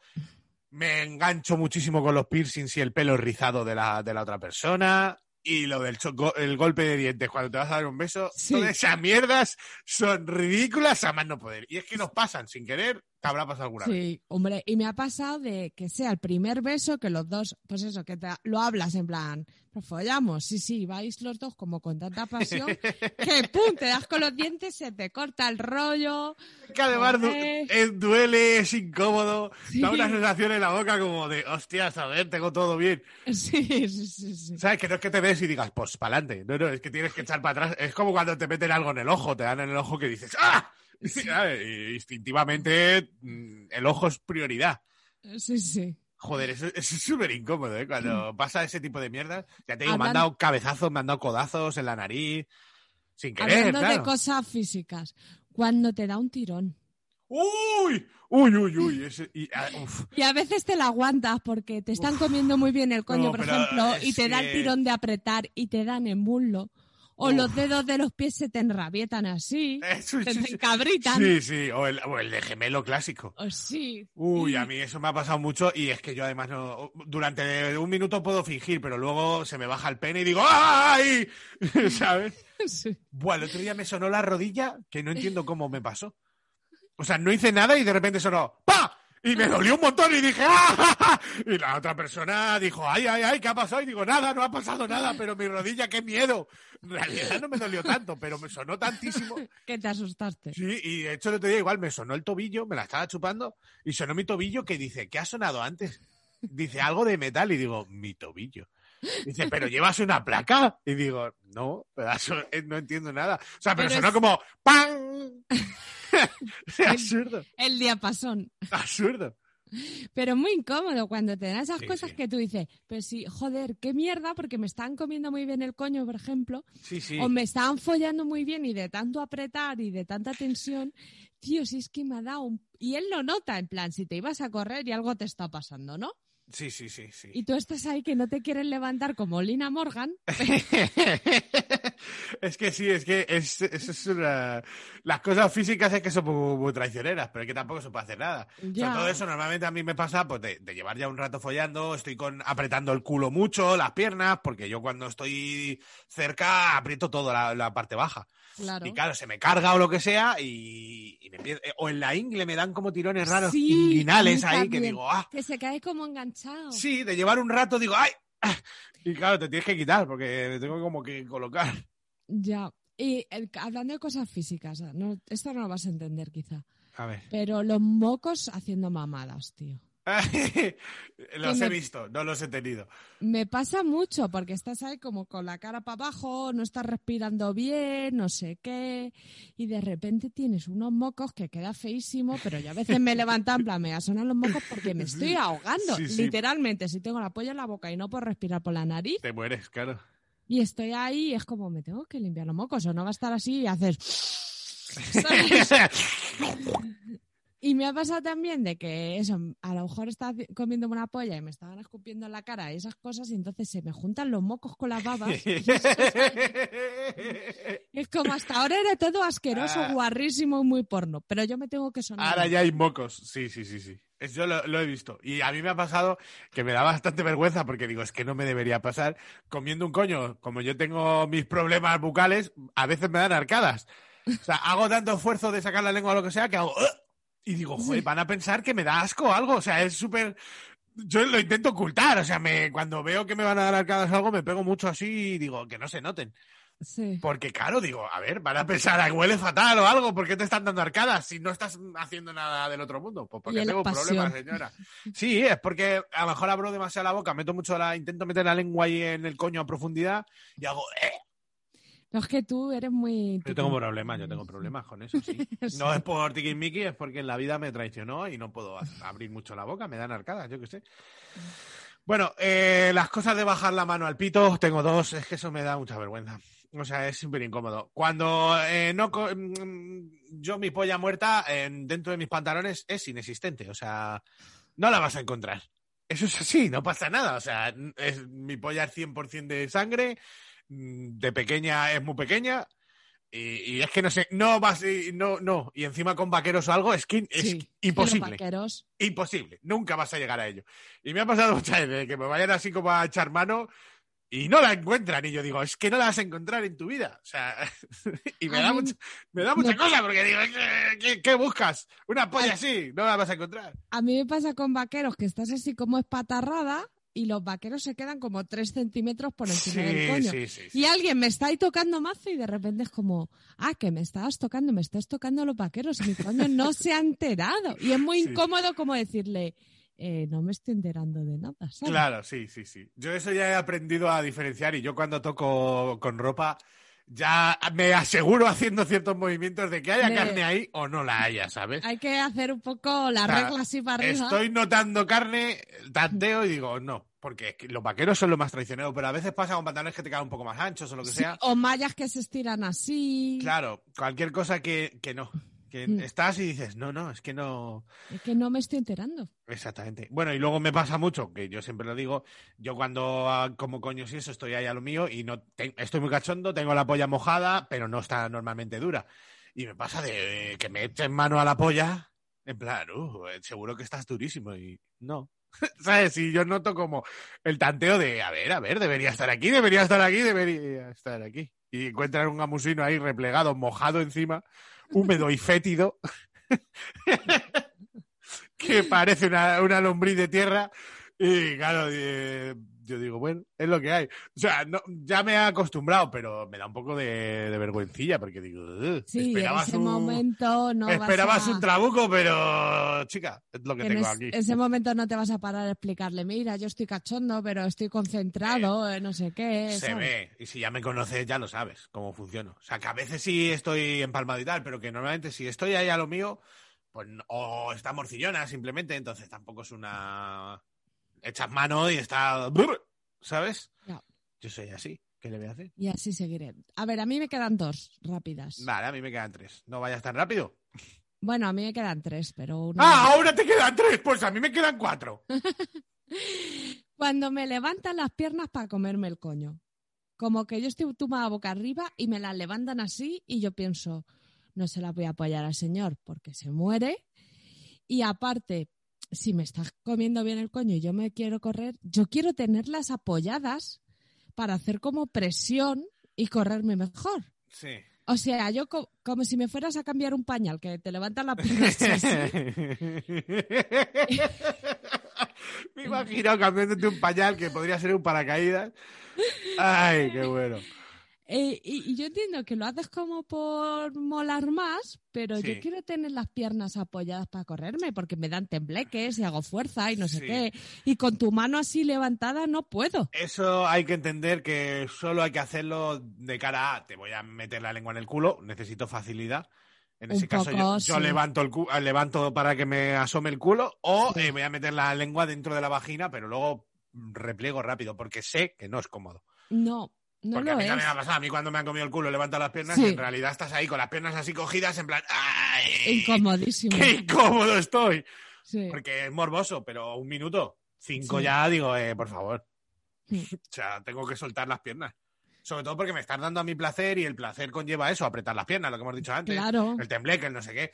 Me engancho muchísimo con los piercings y el pelo rizado de la, de la otra persona. Y lo del cho- go- el golpe de dientes cuando te vas a dar un beso. Sí. Todas esas mierdas son ridículas a más no poder. Y es que nos pasan sin querer. Te habrá pasado alguna vez. Sí, hombre, y me ha pasado de que sea el primer beso que los dos, pues eso, que te, lo hablas en plan, pues follamos, sí, sí, vais los dos como con tanta pasión, que pum, te das con los dientes, se te corta el rollo. Que además du- Joder. es- duele, es incómodo. Sí. Da una sensación en la boca como de, hostias, a ver, tengo todo bien. Sí, sí, sí, sí. ¿Sabes? Que no es que te ves y digas, pues para adelante. No, no, es que tienes que echar para atrás. Es como cuando te meten algo en el ojo, te dan en el ojo que dices, ¡ah! Instintivamente mm, el ojo es prioridad. Sí, sí. Joder, eso, eso es súper incómodo, ¿eh? Cuando pasa ese tipo de mierda. Ya te digo, me han dado cabezazos, me han dado codazos en la nariz. Sin querer, Hablando de claro. cosas físicas, cuando te da un tirón. ¡Uy! ¡Uy, uy, uy! Ese- y, ah. Y a veces te la aguantas porque te están comiendo muy bien el coño, No, por ejemplo, y te da el tirón de apretar y te dan en muslo. O Uf. los dedos de los pies se te enrabietan así, Eso, se sí, te sí. encabritan. Sí, sí, o el, o el de gemelo clásico. O sí. Uy, Y- a mí eso me ha pasado mucho y es que yo además no. Durante un minuto puedo fingir, pero luego se me baja el pene y digo ¡ay! ¿Sabes? Sí. Buah, el otro día me sonó la rodilla que no entiendo cómo me pasó. O sea, no hice nada y de repente sonó ¡pa! Y me dolió un montón y dije ¡ah! Y la otra persona dijo ¡ay, ay, ay! ¿Qué ha pasado? Y digo ¡nada, no ha pasado nada! Pero mi rodilla, ¡qué miedo! En realidad no me dolió tanto, pero me sonó tantísimo. Que te asustaste. Sí, y de hecho el otro día igual me sonó el tobillo, me la estaba chupando y sonó mi tobillo que dice, ¿qué ha sonado antes? Dice algo de metal y digo, mi tobillo. Dice, ¿pero llevas una placa? Y digo, no, pedazo, eh, no entiendo nada. O sea, pero, Pero sonó es- como ¡pam! absurdo, El diapasón. absurdo. Pero muy incómodo cuando te dan esas Sí, cosas sí. que tú dices, pues sí, joder, qué mierda, porque me están comiendo muy bien el coño, por ejemplo, Sí, sí. o me estaban follando muy bien y de tanto apretar y de tanta tensión, tío, si es que me ha dado un... Y él lo nota, en plan, si te ibas a correr y algo te está pasando, ¿no? Sí, sí, sí, sí. Y tú estás ahí que no te quieren levantar como Lina Morgan, Es que sí, es que es, es- una- las cosas físicas es que son muy, muy traicioneras, pero es que tampoco se puede hacer nada. Ya. Todo eso normalmente a mí me pasa pues de, de llevar ya un rato follando, estoy con apretando el culo mucho, las piernas, porque yo cuando estoy cerca aprieto toda la, la parte baja. Claro. Y claro, se me carga o lo que sea y, y me empie- eh, o en la ingle me dan como tirones raros Sí, inguinales ahí que digo, ah, Que se cae como enganchado. sí, de llevar un rato digo, ay, y claro, te tienes que quitar porque me tengo como que colocar. Ya. Y el- hablando de cosas físicas, no, esto no lo vas a entender quizá, A ver. pero los mocos haciendo mamadas, tío. los Que he me- visto, no los he tenido. Me pasa mucho porque estás ahí como con la cara para abajo, no estás respirando bien, no sé qué, y de repente tienes unos mocos que queda feísimo, pero yo a veces me levanto en plan, me sonar los mocos porque me estoy ahogando, Sí, sí. literalmente, si tengo la polla en la boca y no puedo respirar por la nariz, Te mueres, claro. Y estoy ahí y es como, me tengo que limpiar los mocos, o no va a estar así y haces... Y me ha pasado también de que eso, a lo mejor estaba comiendo una polla y me estaban escupiendo en la cara y esas cosas y entonces se me juntan los mocos con las babas. Es como hasta ahora era todo asqueroso, Ah. guarrísimo y muy porno, pero yo me tengo que sonar. Ahora ya hay mocos. Sí, sí, sí, sí. Yo lo, lo he visto. Y a mí me ha pasado que me da bastante vergüenza porque digo, es que no me debería pasar. Comiendo un coño, como yo tengo mis problemas bucales, a veces me dan arcadas. O sea, hago tanto esfuerzo de sacar la lengua o lo que sea que hago... "Ugh", Y digo, joder, van a pensar que me da asco o algo. O sea, es súper... Yo lo intento ocultar. O sea, me, cuando veo que me van a dar arcadas o algo, me pego mucho así y digo, que no se noten. Sí. Porque, claro, digo, a ver, van a pensar, "Ay, huele fatal o algo, ¿por qué te están dando arcadas si no estás haciendo nada del otro mundo? Pues porque tengo problemas, pasión. señora. Sí, es porque a lo mejor abro demasiado la boca, meto mucho la, intento meter la lengua ahí en el coño a profundidad y hago, ¡eh! No, es que tú eres muy... Yo tengo problemas, yo tengo problemas con eso, sí. Sí. No es por tiquismiqui, es porque en la vida me traicionó y no puedo abrir mucho la boca, me dan arcadas, yo qué sé. Bueno, eh, las cosas de bajar la mano al pito, tengo dos, es que eso me da mucha vergüenza. O sea, es súper incómodo. Cuando eh, no mm, yo mi polla muerta en- dentro de mis pantalones es inexistente, o sea, no la vas a encontrar. Eso es así, no pasa nada. O sea, es, mi polla es 100% de sangre, de pequeña es muy pequeña. Y, y es que no sé, no vas, y no, no. Y encima con vaqueros o algo, es que es Sí, imposible. Imposible. Nunca vas a llegar a ello. Y me ha pasado muchas veces que me vayan así como a echar mano y no la encuentran. Y yo digo, es que no la vas a encontrar en tu vida. O sea, y me A da, mí- mucha, me da mucha me- cosa porque digo, ¿qué, qué, qué buscas? Una polla así, no la vas a encontrar. A mí me pasa con vaqueros que estás así como espatarrada y los vaqueros se quedan como tres centímetros por encima del coño. sí, sí, sí. Y alguien me está ahí tocando mazo y de repente es como, ah, que me estabas tocando, me estás tocando los vaqueros y mi coño no se ha enterado. Y es muy incómodo como decirle, eh, no me estoy enterando de nada, ¿sabes? Claro, sí, sí, sí. Yo eso ya he aprendido a diferenciar y yo cuando toco con ropa ya me aseguro haciendo ciertos movimientos de que haya De- carne ahí o no la haya, ¿sabes? Hay que hacer un poco la O sea, regla así para arriba. Estoy notando carne, tanteo y digo, no, porque es que los vaqueros son los más traicioneros, pero a veces pasa con pantalones que te quedan un poco más anchos o lo que Sí, sea. o mallas que se estiran así. Claro, cualquier cosa que, que no. Que Mm. estás y dices, no, no, es que no. Es que no me estoy enterando. Exactamente. Bueno, y luego me pasa mucho, que yo siempre lo digo, yo cuando ah, como coños y eso estoy ahí a lo mío y no te- estoy muy cachondo, tengo la polla mojada, pero no está normalmente dura. Y me pasa de eh, que me echen mano a la polla, en plan, uh, seguro que estás durísimo y no. ¿Sabes? Y yo noto como el tanteo de, a ver, a ver, debería estar aquí, debería estar aquí, debería estar aquí. Y encuentran un gamusino ahí replegado, mojado encima, húmedo y fétido, que parece una, una lombriz de tierra. Y claro, eh, yo digo, bueno, es lo que hay. O sea, no, ya me he acostumbrado, pero me da un poco de, de vergüencilla porque digo, "Ugh, Sí, en esperabas, ese un, momento no esperabas a... un trabuco, pero chica, es lo que en tengo es- aquí. ese momento no te vas a parar a explicarle, mira, yo estoy cachondo, pero estoy concentrado, eh, no sé qué. Se ¿sabes? ve, y si ya me conoces ya lo sabes cómo funciona. O sea, que a veces sí estoy empalmado y tal, pero que normalmente si estoy ahí a lo mío, pues o está morcillona simplemente, entonces tampoco es una... Echas mano y está... ¿Sabes? Yo soy así, ¿qué le voy a hacer? Y así seguiré. A ver, a mí me quedan dos rápidas. Vale, a mí me quedan tres. No vayas tan rápido. Bueno, a mí me quedan tres, pero una... ¡Ah, ahora te quedan tres! Pues a mí me quedan cuatro. Cuando me levantan las piernas para comerme el coño. como que yo estoy tumbada boca arriba y me la levantan así y yo pienso, no se la voy a apoyar al señor porque se muere. Y aparte, si me estás comiendo bien el coño y yo me quiero correr, yo quiero tenerlas apoyadas para hacer como presión y correrme mejor. Sí. O sea, yo co- como si me fueras a cambiar un pañal, que te levantan la pierna así. Me imagino cambiándote un pañal que podría ser un paracaídas. Ay, qué bueno. Eh, y, y yo entiendo que lo haces como por molar más, pero Sí. yo quiero tener las piernas apoyadas para correrme, porque me dan tembleques y hago fuerza y no sé qué. Y con tu mano así levantada no puedo. Eso hay que entender que solo hay que hacerlo de cara a te voy a meter la lengua en el culo, necesito facilidad. En Un ese caso poco, yo, yo sí. levanto el cu- eh, levanto para que me asome el culo o eh, voy a meter la lengua dentro de la vagina, pero luego repliego rápido porque sé que no es cómodo. No, no porque lo a mí es. también me ha pasado, a mí cuando me han comido el culo levanto las piernas Sí. y en realidad estás ahí con las piernas así cogidas en plan ¡ay! Incomodísimo. ¡Qué incómodo estoy! Sí. Porque es morboso, pero un minuto, cinco Sí. ya digo, eh, por favor. O sea, tengo que soltar las piernas. Sobre todo porque me están dando a mi placer y el placer conlleva eso, apretar las piernas, lo que hemos dicho antes. Claro. El tembleque, el no sé qué.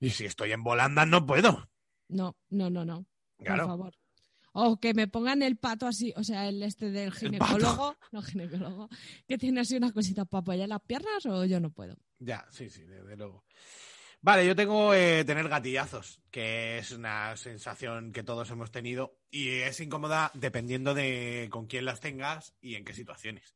Y si estoy en volandas no puedo. No, no, no, no. Claro. Por favor. O que me pongan el pato así, o sea, el este del ginecólogo, no ginecólogo, que tiene así unas cositas para apoyar las piernas o yo no puedo. Ya, sí, sí, desde luego. Vale, yo tengo eh, tener gatillazos, que es una sensación que todos hemos tenido y es incómoda dependiendo de con quién las tengas y en qué situaciones.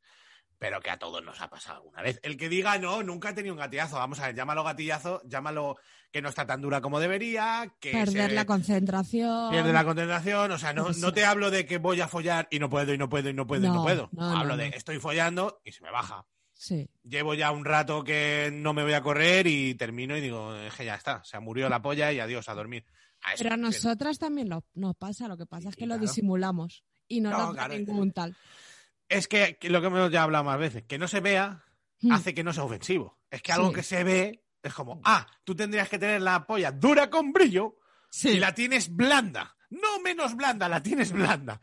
Pero que a todos nos ha pasado alguna vez. El que diga no, nunca he tenido un gatillazo. Vamos a ver, llámalo gatillazo, llámalo que no está tan dura como debería, que Perder se la concentración. pierde la concentración. O sea, no, Eso. no te hablo de que voy a follar y no puedo, y no puedo, y no puedo, y no No, puedo. no, hablo no, de no. estoy follando y se me baja Sí. llevo ya un rato que no me voy a correr y termino y digo, es que ya está, se murió la polla y adiós a dormir. A Pero a nosotras también lo- nos pasa, lo que pasa es que lo disimulamos y no, No, nos da claro. ningún tal. Es que, lo que hemos ya hablado más veces, que no se vea Hmm. hace que no sea ofensivo. Es que algo Sí. que se ve es como, ah, tú tendrías que tener la polla dura con brillo Sí. y la tienes blanda. No menos blanda, la tienes blanda.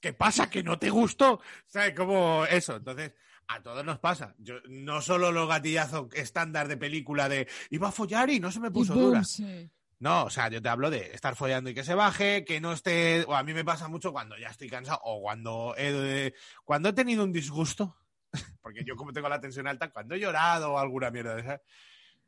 ¿Qué pasa? Que no te gustó. ¿Sabes? Como eso. Entonces, a todos nos pasa. Yo, no solo los gatillazos estándar de película de iba a follar y no se me puso boom, dura. sí. No, o sea, yo te hablo de estar follando y que se baje, que no esté. O a mí me pasa mucho cuando ya estoy cansado o cuando he, cuando he tenido un disgusto, porque yo, como tengo la tensión alta, cuando he llorado o alguna mierda de esa,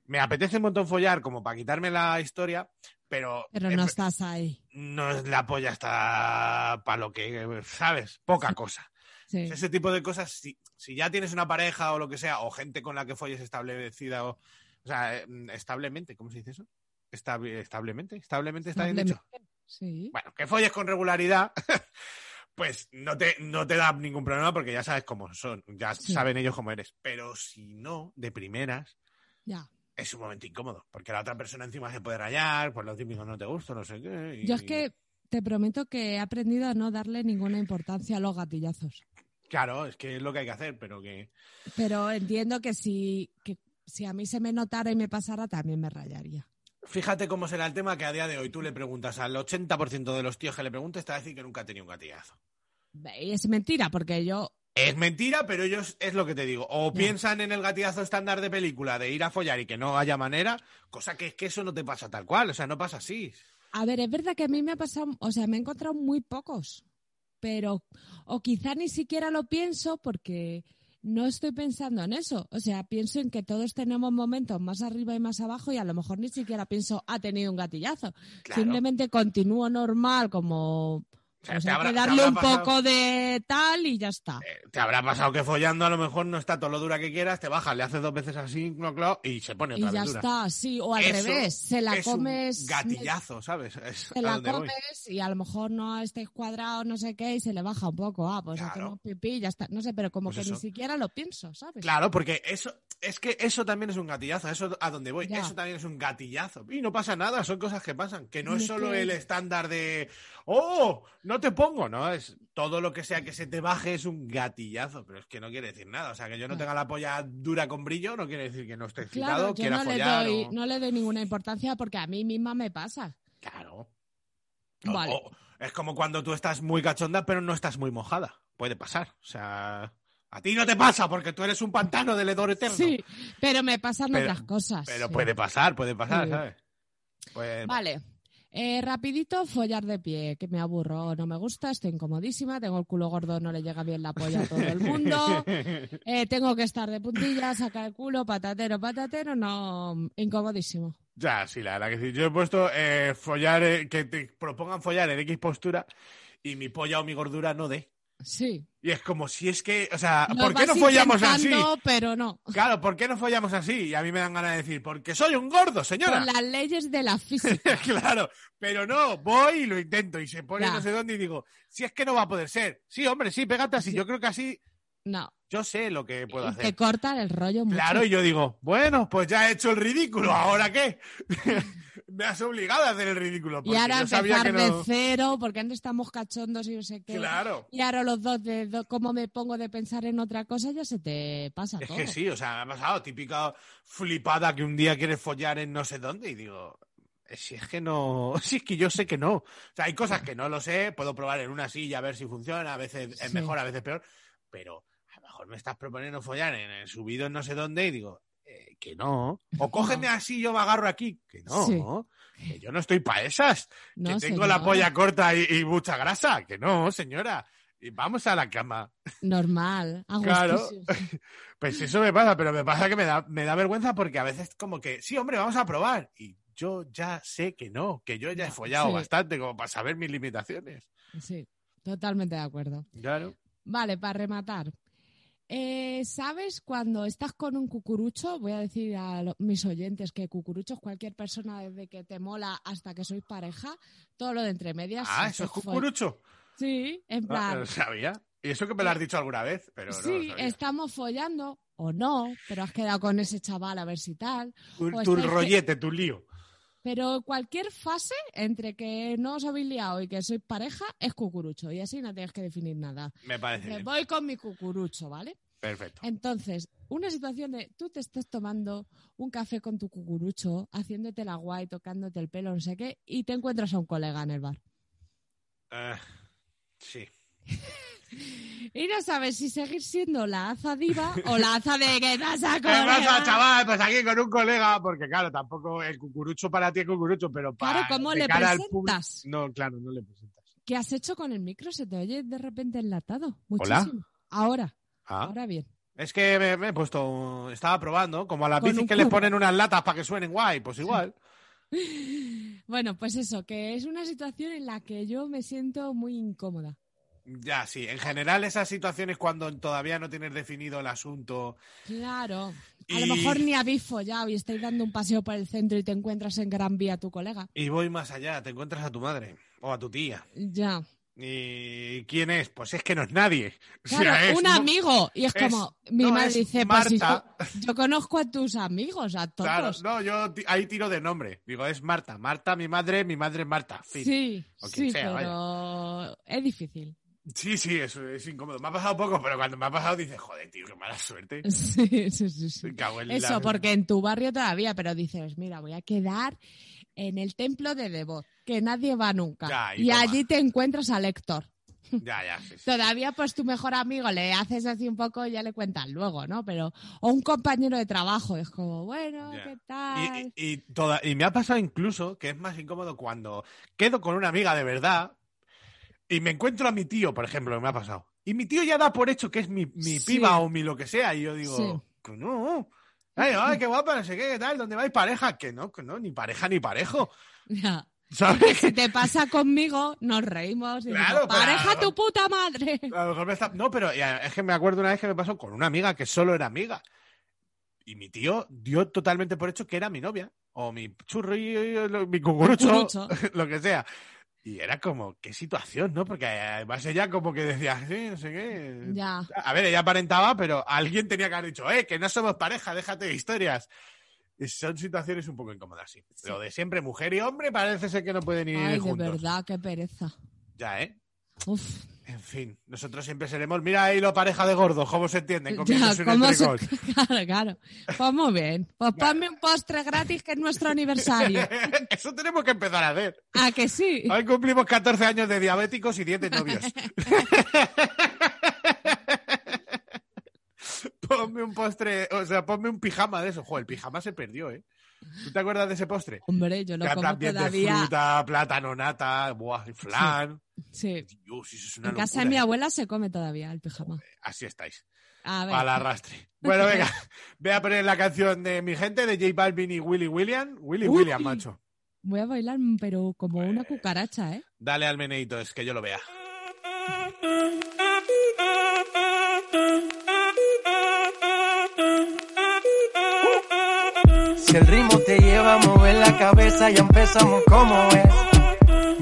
me apetece un montón follar como para quitarme la historia, pero. Pero eh, no estás ahí. no es la polla está para lo que, ¿sabes? Poca cosa. Sí. Ese tipo de cosas, si, si ya tienes una pareja o lo que sea, o gente con la que folles establecida, o, o sea, eh, establemente, ¿cómo se dice eso? Estable- establemente, establemente está bien dicho. Sí. Bueno, que folles con regularidad, pues no te, no te da ningún problema porque ya sabes cómo son, ya Sí. saben ellos cómo eres. Pero si no, de primeras, Ya. es un momento incómodo, porque la otra persona encima se puede rayar, pues lo típico no te gusta, no sé qué. y- Yo es que te prometo que he aprendido a no darle ninguna importancia a los gatillazos. Claro, es que es lo que hay que hacer, pero que... Pero entiendo que si, que si a mí se me notara y me pasara, también me rayaría. Fíjate cómo será el tema que a día de hoy tú le preguntas al 80% de los tíos que le preguntes, te va a decir que nunca ha tenido un gatillazo. Es mentira, porque yo. Es mentira, pero ellos es lo que te digo. O piensan en el gatillazo estándar de película de ir a follar y que no haya manera, cosa que es que eso no te pasa tal cual, o sea, no pasa así. A ver, es verdad que a mí me ha pasado, o sea, me he encontrado muy pocos, pero, o quizá ni siquiera lo pienso porque no estoy pensando en eso. O sea, pienso en que todos tenemos momentos más arriba y más abajo y a lo mejor ni siquiera pienso, ha tenido un gatillazo. Claro. Simplemente continúo normal, como. Pues te hay habrá- que darle un pasado- poco de tal y ya está. Eh, te habrá pasado que follando a lo mejor no está todo lo dura que quieras, te bajas, le haces dos veces así, clo, clo, y se pone Y otra ya vez dura. está, sí, o al Eso se la es un comes. gatillazo, ¿sabes? Es Se la voy. comes y a lo mejor no estáis cuadrados, no sé qué, y se le baja un poco. Ah, pues Claro. hacemos pipí y ya está. No sé, pero como Pues que eso. ni siquiera lo pienso, ¿sabes? Claro, porque eso es que eso también es un gatillazo, eso a donde voy, Ya. eso también es un gatillazo. Y no pasa nada, son cosas que pasan, que no Y es solo el estándar de oh, no te pongo, no, es todo lo que sea que se te baje es un gatillazo, pero es que no quiere decir nada, o sea, que yo no Claro. tenga la polla dura con brillo no quiere decir que no esté excitado, Claro, yo quiera no le, doy, o- no le doy ninguna importancia porque a mí misma me pasa. Claro. O- Vale. o es como cuando tú estás muy cachonda pero no estás muy mojada, puede pasar, o sea, A ti no te pasa porque tú eres un pantano del hedor eterno. Sí, pero me pasan Pero- otras cosas. Pero sí. puede pasar, puede pasar, Sí. ¿sabes? Pues, Vale. Eh, rapidito, follar de pie, que me aburro, no me gusta, estoy incomodísima, tengo el culo gordo, no le llega bien la polla a todo el mundo, eh, tengo que estar de puntillas, sacar el culo, patatero, patatero, no, incomodísimo. Ya, sí, la verdad que sí. Yo he puesto eh, follar, eh, que te propongan follar en X postura y mi polla o mi gordura no dé. Sí. Y es como si es que, o sea, ¿por qué no follamos así? Pero no. Claro, ¿por qué no follamos así? Y a mí me dan ganas de decir, porque soy un gordo, señora. Con las leyes de la física. claro, pero no, voy y lo intento y se pone no sé dónde y digo, si es que no va a poder ser. Sí, hombre, sí, pégate así. Sí. Yo creo que así No. yo sé lo que puedo Y hacer. te cortan el rollo mucho. Claro, y yo digo, bueno, pues ya he hecho el ridículo, ¿ahora qué? me has obligado a hacer el ridículo. Y Porque ahora yo sabía empezar que no... de cero, porque antes estamos cachondos y no sé qué. Claro. Y ahora los dos, de cómo me pongo de pensar en otra cosa, ya se te pasa Es todo. que sí, o sea, me ha pasado típica flipada que un día quieres follar en no sé dónde y digo, eh, si es que no, si es que yo sé que no. O sea, hay cosas que no lo sé, puedo probar en una silla a ver si funciona, a veces es mejor, a veces peor, pero a lo mejor me estás proponiendo follar en el subido en no sé dónde y digo, eh, que no. O cógeme así, yo me agarro aquí, que no. Sí. Que yo no estoy para esas, No, que tengo la polla corta y, y mucha grasa, que no, señora. Y vamos a la cama. Normal. Claro. Pues eso me pasa, pero me pasa que me da, me da vergüenza porque a veces como que, sí, hombre, vamos a probar. Y yo ya sé que no, que yo ya he follado sí. bastante como para saber mis limitaciones. Sí, totalmente de acuerdo. Claro. Vale, para rematar. Eh, ¿Sabes cuando estás con un cucurucho? Voy a decir a lo- mis oyentes que cucurucho es cualquier persona desde que te mola hasta que sois pareja, todo lo de entre medias. Ah, eso es cucurucho. Sí, en No, plan. no sabía. Y eso que me lo has dicho alguna vez, pero no sí, estamos follando o no, pero has quedado con ese chaval a ver si tal. Tu, o tu estáis- rollete, tu lío. Pero cualquier fase entre que no os habéis liado y que sois pareja es cucurucho y así no tienes que definir nada. Me parece Me bien. voy con mi cucurucho, ¿vale? Perfecto. Entonces, una situación de tú te estás tomando un café con tu cucurucho, haciéndote la guay, tocándote el pelo, no sé qué, y te encuentras a un colega en el bar. Eh, sí. Y no sabes si seguir siendo la aza diva o la aza de ¿qué pasa, ¿Qué pasa, colega? chaval? Pues aquí con un colega, porque claro, tampoco el cucurucho para ti es cucurucho, pero para. Claro, ¿cómo le presentas? público- No, claro, no le presentas. ¿Qué has hecho con el micro? Se te oye de repente enlatado. Hola. Muchísimo. Ahora, Ah. ahora bien. Es que me, me he puesto, estaba probando, como a las bicis que les ponen unas latas para que suenen guay, pues igual. Bueno, pues eso, que es una situación en la que yo me siento muy incómoda. Ya, sí, en general esas situaciones cuando todavía no tienes definido el asunto. Claro. A Y- lo mejor ni habéis follado y estáis dando un paseo por el centro y te encuentras en Gran Vía a tu colega. Y voy más allá, te encuentras a tu madre o a tu tía. Ya. ¿Y quién es? Pues es que no es nadie. O Claro, sea, es un amigo. Y es, es- como, mi no, madre dice, pues si Marta. yo, yo conozco a tus amigos, a todos. Claro, no, yo ahí tiro de nombre. Digo, es Marta. Marta, mi madre, mi madre es Marta. Fin. sí, O quien sí, sea, pero es difícil. Sí, sí, eso es incómodo. Me ha pasado poco, pero cuando me ha pasado dices, joder, tío, qué mala suerte. Sí, sí, sí. sí. Eso, la- porque en tu barrio todavía, pero dices, mira, voy a quedar en el templo de Devot, que nadie va nunca. Ya, y y allí te encuentras a Héctor. Ya, ya, sí, sí. Todavía, pues tu mejor amigo le haces así un poco y ya le cuentas luego, ¿no? Pero, o un compañero de trabajo, es como, bueno. ¿qué tal? Y, y- y toda- y me ha pasado incluso que es más incómodo cuando quedo con una amiga de verdad y me encuentro a mi tío, por ejemplo, que me ha pasado. Y mi tío ya da por hecho que es mi, mi Sí. piba o mi lo que sea. Y yo digo, Sí. no. Ay, ay, qué guapa, no sé qué, qué tal, ¿dónde vais pareja? Que no, que no, ni pareja ni parejo. Ya. ¿Sabes? Si te pasa conmigo, nos reímos y Claro, digo, pero- pareja tu puta madre. A lo mejor me está... No, pero es que me acuerdo una vez que me pasó con una amiga que solo era amiga. Y mi tío dio totalmente por hecho que era mi novia. O mi churri, mi cucurucho, Cucurucho. lo que sea. Y era como, qué situación, ¿no? Porque además ella como que decía, sí, no sé qué. Ya. A ver, ella aparentaba, pero alguien tenía que haber dicho, eh, que no somos pareja, déjate de historias. Y son situaciones un poco incómodas, sí. Lo de siempre mujer y hombre parece ser que no pueden ir Ay, de juntos. verdad, qué pereza. Ya, ¿eh? Uf. En fin, nosotros siempre seremos, mira ahí lo pareja de gordos, cómo se entienden, Ya, un ¿cómo se-. Claro, claro. Pues muy bien. Pues ponme un postre gratis que es nuestro aniversario. Eso tenemos que empezar a hacer. ¿A que sí? Hoy cumplimos 14 años de diabéticos y 10 de novios. postre, o sea, ponme un pijama de eso. Joder, el pijama se perdió, ¿eh? ¿Tú te acuerdas de ese postre? Hombre, yo lo Que como también de todavía. fruta, plátano, nata, buah, flan. Sí. Dios, eso es una En casa de mi ¿eh? abuela se come todavía el pijama. Así estáis. A ver. Al arrastre. Bueno, venga, voy a poner la canción de mi gente, de J Balvin y Willy William. Willy Uy. William, macho. Voy a bailar, pero como una cucaracha, ¿eh? Dale al meneito, es que yo lo vea. Si el ritmo te lleva a mover la cabeza, ya empezamos como es.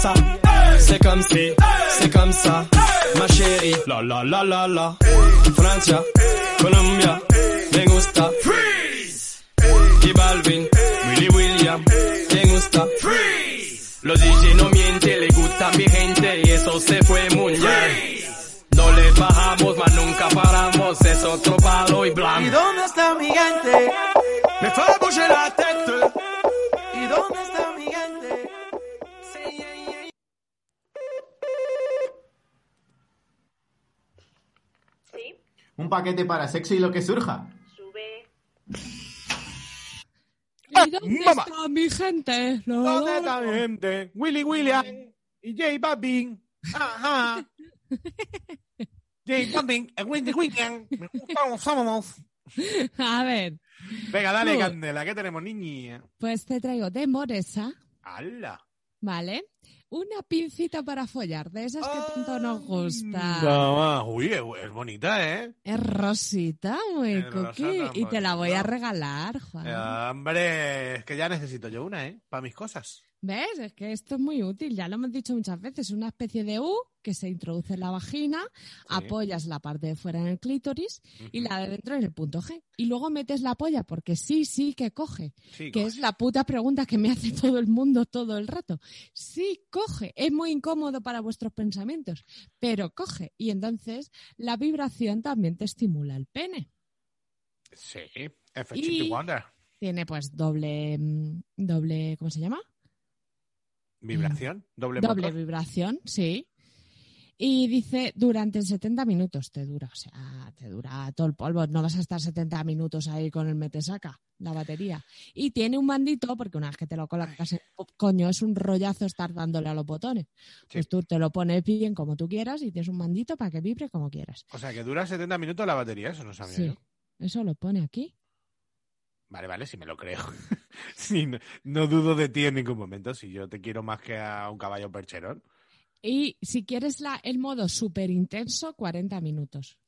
Comienza. C'est comme si, c'est comme ça, ma chérie. La la la la la. Francia, Colombia, me gusta. Freeze. Y Balvin, Willy William, me gusta. Freeze. Los DJ no mienten, le gusta mi gente y eso se fue muy bien. Un paquete para sexo y lo que surja. sube. ¿Y dónde mamá. está mi gente? ¿Dónde está mi gente? Willy William y J Balvin. Ajá. J Balvin y Willy William. Me gustan los sábados. A ver, Venga, dale. Candela, ¿qué tenemos, niña? pues te traigo de Moresa, ¡Hala! ¿vale? Una pincita para follar, de esas que tanto nos gusta. Anda, Uy, es, bonita, ¿eh? Es rosita, muy cookie. Y te la voy a regalar, Juan. Eh, hombre, es que ya necesito yo una, ¿eh? Para mis cosas. ¿Ves? Es que esto es muy útil, ya lo hemos dicho muchas veces. Una especie de U que se introduce en la vagina, apoyas la parte de fuera en el clítoris y la de dentro en el punto G. Y luego metes la polla, porque sí, sí que coge. Sí, Que es la puta pregunta que me hace todo el mundo todo el rato. Sí, coge. Es muy incómodo para vuestros pensamientos, pero coge. Y entonces la vibración también te estimula el pene. Sí, Wonder. Tiene pues doble, mm, doble, ¿cómo se llama? Vibración, doble, Doble motor. vibración, sí. Y dice, durante 70 minutos te dura, o sea, te dura todo el polvo. No vas a estar 70 minutos ahí con el metesaca, la batería. Y tiene un mandito, porque una vez que te lo colocas, en- coño, es un rollazo estar dándole a los botones. Pues tú te lo pones bien como tú quieras y tienes un mandito para que vibre como quieras. O sea, que dura 70 minutos la batería, eso no sabía Sí, yo. eso lo pone aquí. Vale, vale, sí me lo creo. No, no dudo de ti en ningún momento, si yo te quiero más que a un caballo percherón. Y si quieres la, el modo súper intenso, 40 minutos.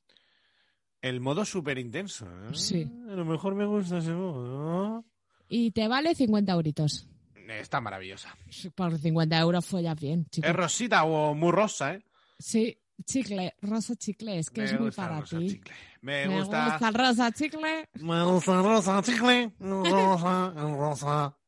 El modo súper intenso. ¿eh? Sí. A lo mejor me gusta ese modo. Y te vale 50 euritos. Está maravillosa. Por 50 euros follas bien. Es rosita o muy rosa, ¿eh? Sí, chicle, rosa chicle, es que me es muy para rosa ti. chicle. Me, Me gusta. gusta el rosa chicle. Me gusta el rosa chicle. el Rosa, el rosa.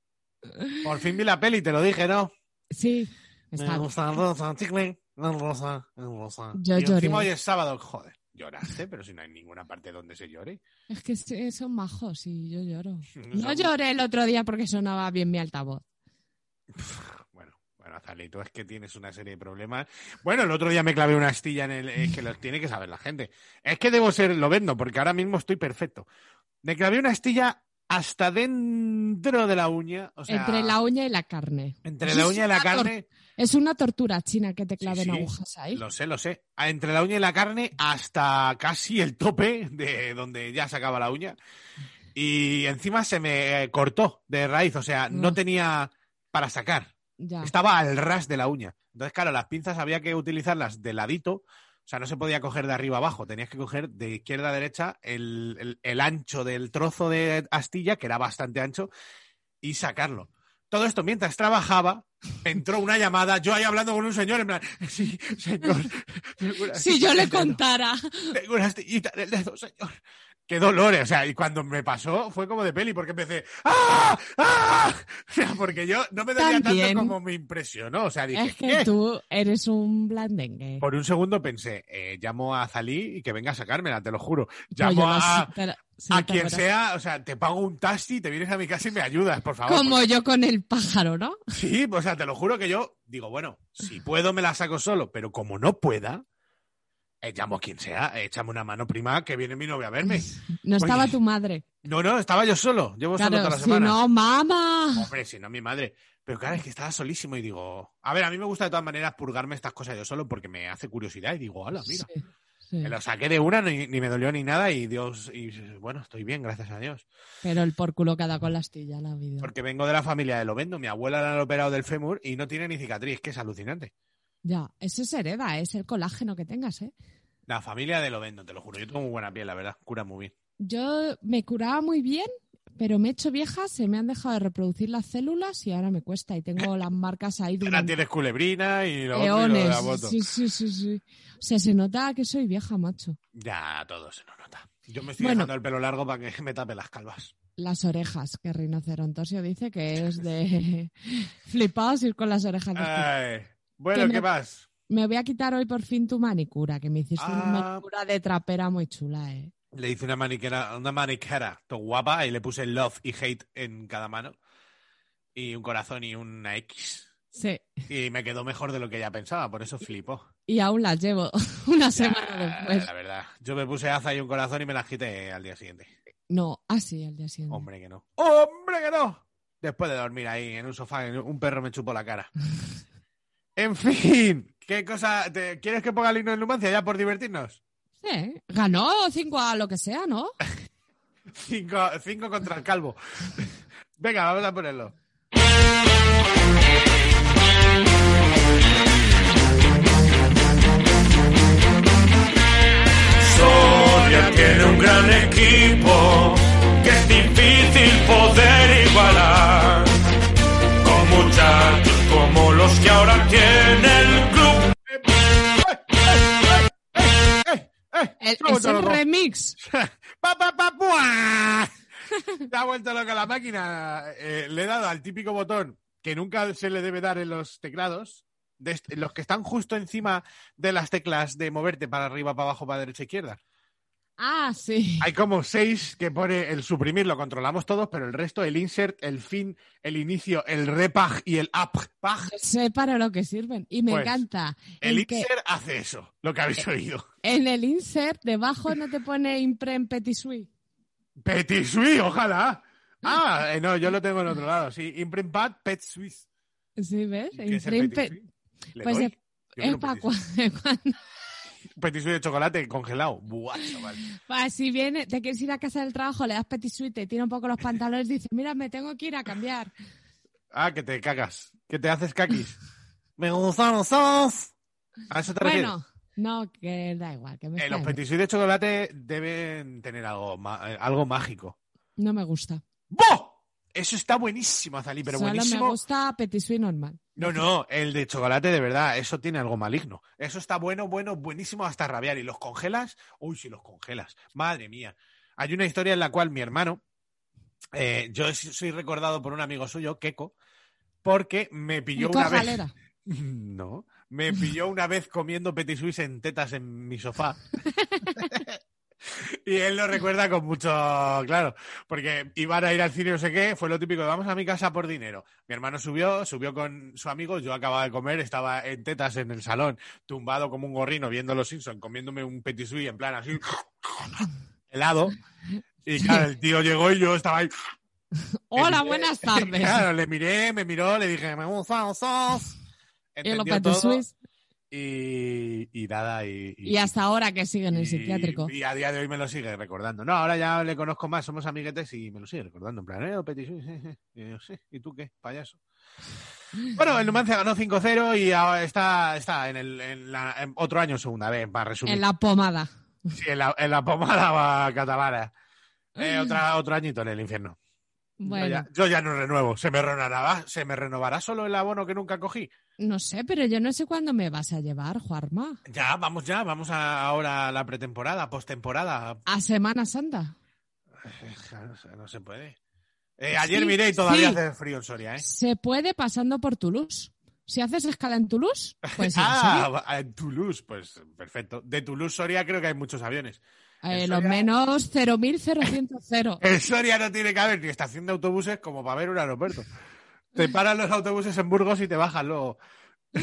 Por fin vi la peli, te lo dije, ¿no? Sí, Me está gusta el rosa chicle. El rosa, el rosa. Yo y lloré. encima hoy es sábado, joder. Lloraste, pero si no hay ninguna parte donde se llore. Es que son majos y yo lloro. No lloré el otro día porque sonaba bien mi altavoz. Bueno, Azalea, tú es que tienes una serie de problemas. Bueno, el otro día me clavé una astilla en el. Es que lo tiene que saber la gente. Es que debo ser, lo vendo, porque ahora mismo estoy perfecto. Me clavé una astilla hasta dentro de la uña. O sea, Entre la uña y la carne. entre la uña y la carne. Es una tortura china que te claven sí, agujas ahí. Lo sé, lo sé. Ah, Entre la uña y la carne hasta casi el tope de donde ya se acaba la uña. Y encima se me eh, cortó de raíz, o sea, no Ah. tenía para sacar. Ya. Estaba al ras de la uña. Entonces, claro, las pinzas había que utilizarlas de ladito O sea, no se podía coger de arriba abajo, tenías que coger de izquierda a derecha el, el- el ancho del trozo de astilla, que era bastante ancho, y sacarlo. Todo esto mientras trabajaba, entró una llamada, yo ahí hablando con un señor, en plan, sí, señor. Si yo le contara. Tengo una astillita dedo, señor. Qué dolores, o sea, y cuando me pasó fue como de peli, porque empecé, ¡ah! ¡ah! O sea, porque yo no me También. tanto como me impresionó, o sea, dije, Es que ¿qué? tú eres un blandengue. Por un segundo pensé, eh, llamo a Zalí y que venga a sacármela, te lo juro. Pues Llamo no a, sé, pero- sí, a quien sea, o sea, te pago un taxi, te vienes a mi casa y me ayudas, por favor. Como porque- yo con el pájaro, ¿no? Sí, o sea, te lo juro que yo digo, bueno, si puedo me la saco solo, pero como no pueda, eh, llamo a quien sea, eh, échame una mano prima que viene mi novia a verme. No estaba tu madre. No, no, estaba yo solo, llevo solo Claro, toda la si semana. no, mamá. Hombre, si no mi madre. Pero claro, es que estaba solísimo y digo, a ver, a mí me gusta de todas maneras purgarme estas cosas yo solo porque me hace curiosidad y digo, hola, mira. Sí, sí. Me lo saqué de una, ni, ni me dolió ni nada y Dios, y bueno, estoy bien, gracias a Dios. Pero el por culo dado con la astilla la vida. Porque vengo de la familia de Lovendo, mi abuela la han operado del fémur y no tiene ni cicatriz, que es alucinante. Ya, eso se hereda, es el colágeno que tengas, ¿eh? La familia de Lovendo, te lo juro, yo tengo muy buena piel, la verdad, cura muy bien. Yo me curaba muy bien, pero me he hecho vieja, se me han dejado de reproducir las células y ahora me cuesta y tengo las marcas ahí Ahora durante tienes culebrina y lo otro y lo de la moto. Sí, sí, sí, sí. O sea, se nota que soy vieja, macho. Ya, todo se nos nota. Yo me estoy Bueno. dejando el pelo largo para que me tape las calvas. Las orejas, que Rinocerontosio dice que es de flipados ir con las orejas. después. Ay, bueno, me- ¿qué más? Me voy a quitar hoy por fin tu manicura, que me hiciste una Ah. manicura de trapera muy chula, ¿eh? Le hice una maniquera, una maniquera todo guapa y le puse love y hate en cada mano. Y un corazón y una X. Sí. Y me quedó mejor de lo que ella pensaba, por eso flipó. Y aún las llevo una Ya, semana después. La verdad. Yo me puse aza y un corazón y me las quité al día siguiente. No, así al día siguiente. Hombre que no. ¡Hombre que no! Después de dormir ahí en un sofá, un perro me chupó la cara. En fin, ¿qué cosa? te- ¿Quieres que ponga el himno de Numancia ya por divertirnos? Sí, ganó 5 a lo que sea, ¿no? Cinco, cinco contra el calvo. Venga, vamos a ponerlo. Soria tiene un gran equipo que es difícil poder igualar. Con muchachos como los que ahora tiene el es el remix. ¡Pa, pa, ha vuelto loca la máquina. Eh, le he dado al típico botón que nunca se le debe dar en los teclados. De los que están justo encima de las teclas de moverte para arriba, para abajo, para derecha, izquierda. Ah, sí. Hay como seis que pone el suprimir, lo controlamos todos, pero el resto, el insert, el fin, el inicio, el repag y el up-pag, Sé para lo que sirven. Y me Pues, encanta. el que insert hace eso, lo que habéis oído. en el insert debajo no te pone imprem petit suisse. Petit Suisse, ojalá. Ah, eh, no, yo lo tengo en otro lado, sí. Imprint pad, Pet Suisse. ¿Sí ves? ¿Qué es el Imprem Petit pe- Suisse? ¿Le Pues es, es para cuando, Petit de chocolate congelado. Buah, chaval. Pues si viene, te quieres ir a casa del trabajo, le das petit suite, te tira un poco los pantalones y dices, mira, me tengo que ir a cambiar. Ah, que te cagas. Que te haces caquis. Me gustan los sos. ¿A eso te refieres? Bueno, no, que da igual, que me Eh, los. Petit de chocolate deben tener algo, eh, algo mágico. No me gusta. ¡Boh! Eso está buenísimo, Azalí, pero Solo buenísimo. me gusta petit suite normal. No, no, el de chocolate de verdad, eso tiene algo maligno. Eso está bueno, bueno, buenísimo hasta rabiar. ¿Y los congelas? Uy, si los congelas. Madre mía. Hay una historia en la cual mi hermano, eh, yo soy recordado por un amigo suyo, Keko, porque me pilló una vez. No, me pilló una vez comiendo petit suisse en tetas en mi sofá. Y él lo recuerda con mucho, claro, porque iban a ir al cine no sé qué, fue lo típico, de, vamos a mi casa por dinero. Mi hermano subió, subió con su amigo, yo acababa de comer, estaba en tetas en el salón, tumbado como un gorrino viendo los Simpsons, comiéndome un petit suisse en plan así, helado. Y claro, el tío llegó y yo estaba ahí. Hola, buenas tardes. Claro, le miré, me miró, le dije, me gusta sos. y los Entendió todo. Y, y nada, y, Y hasta ahora que sigue en el psiquiátrico. Y a día de hoy me lo sigue recordando. No, ahora ya le conozco más, somos amiguetes y me lo sigue recordando. En plan, eh, eh. Y yo, sí, ¿y tú qué, payaso? Bueno, el Numancia ganó 5-0 y ahora está, está en, el, en, la, en otro año segunda vez, para resumir. En la pomada. Sí, en la, en la pomada va catalana. Eh, otra, otro añito en el infierno. Bueno, Yo, ya, yo ya no renuevo. ¿Se me renovará, ¿Se me renovará solo el abono que nunca cogí? no sé, pero yo no sé cuándo me vas a llevar, Juarma. Ya, vamos ya. Vamos a, ahora a la pretemporada, postemporada. A Semana Santa. No se- no se puede. Eh, ayer miré y todavía sí. hace frío en Soria, ¿eh? Se puede pasando por Toulouse. Si haces escala en Toulouse, pues sí, en ah, en Toulouse, pues perfecto. De Toulouse, Soria, creo que hay muchos aviones. Eh, los menos 0.0100. En Soria no tiene que haber ni estación de autobuses como para ver un aeropuerto. Te paran los autobuses en Burgos y te bajan luego.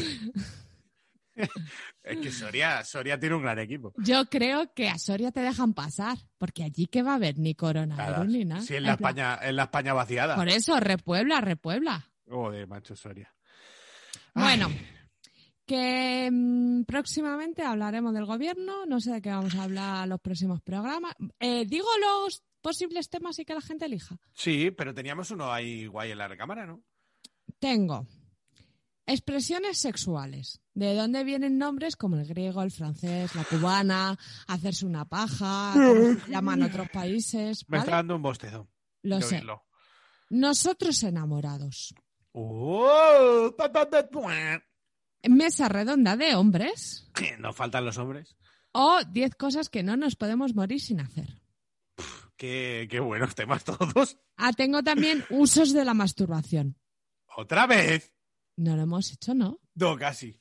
es que Soria, Soria tiene un gran equipo. Yo creo que a Soria te dejan pasar, porque allí que va a haber ni coronavirus Claro, ni nada. sí, en la En plan, España, en la España vaciada. Por eso, repuebla, repuebla. Joder, macho, Soria. Bueno, que mm, próximamente hablaremos del gobierno, no sé de qué vamos a hablar los próximos programas. Eh, digo los posibles temas y que la gente elija. Sí, pero teníamos uno ahí guay en la recámara, ¿no? Tengo expresiones sexuales. ¿De dónde vienen nombres como el griego, el francés, la cubana, hacerse una paja, como se llaman otros países? Me está dando un bostezo. Lo sé. oírlo. Nosotros enamorados. ¡Oh! Pa. Mesa redonda de hombres. No faltan los hombres. O 10 cosas que no nos podemos morir sin hacer. Qué, qué buenos temas todos. Ah, tengo también usos de la masturbación. ¿Otra vez? No lo hemos hecho, ¿no? No, casi.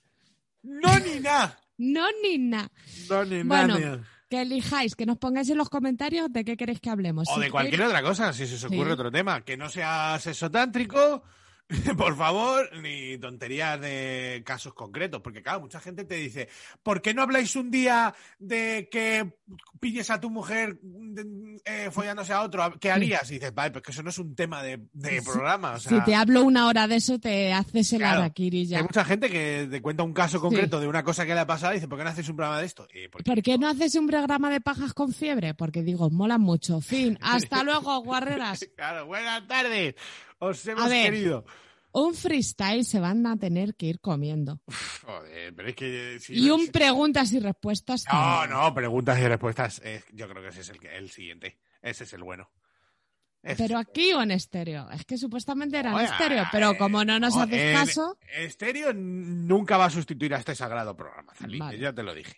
No, ni nada. No, ni nada. No, ni Bueno, nada. que elijáis, que nos pongáis en los comentarios de qué queréis que hablemos. O Si de cualquier queréis- otra cosa, si se os ocurre Sí. otro tema. Que no sea sexotántrico, por favor, ni tonterías de casos concretos. Porque, claro, mucha gente te dice, ¿por qué no habláis un día de que pilles a tu mujer mm, eh, follándose a otro? ¿Qué harías? Y dices, vale, pues que eso no es un tema de, de programa. O sea, Si te hablo una hora de eso, te haces el Claro. araquiri ya. Hay mucha gente que te cuenta un caso concreto de una cosa que le ha pasado y dice, ¿por qué no haces un programa de esto? Y porque- ¿Por qué no haces un programa de pajas con fiebre? Porque digo, mola mucho. Fin. Hasta luego, guarreras. Claro, buenas tardes. Os hemos A ver. querido. Un freestyle se van a tener que ir comiendo. Joder, pero es que... si- Y un preguntas y respuestas. No, también. no, preguntas y respuestas. eh, yo creo que ese es el, siguiente. Ese es el bueno. Pero aquí o en estéreo. Es que supuestamente era en estéreo, pero como no nos no, haces caso, Estéreo nunca va a sustituir a este sagrado programa, Zalí, Vale. ya te lo dije.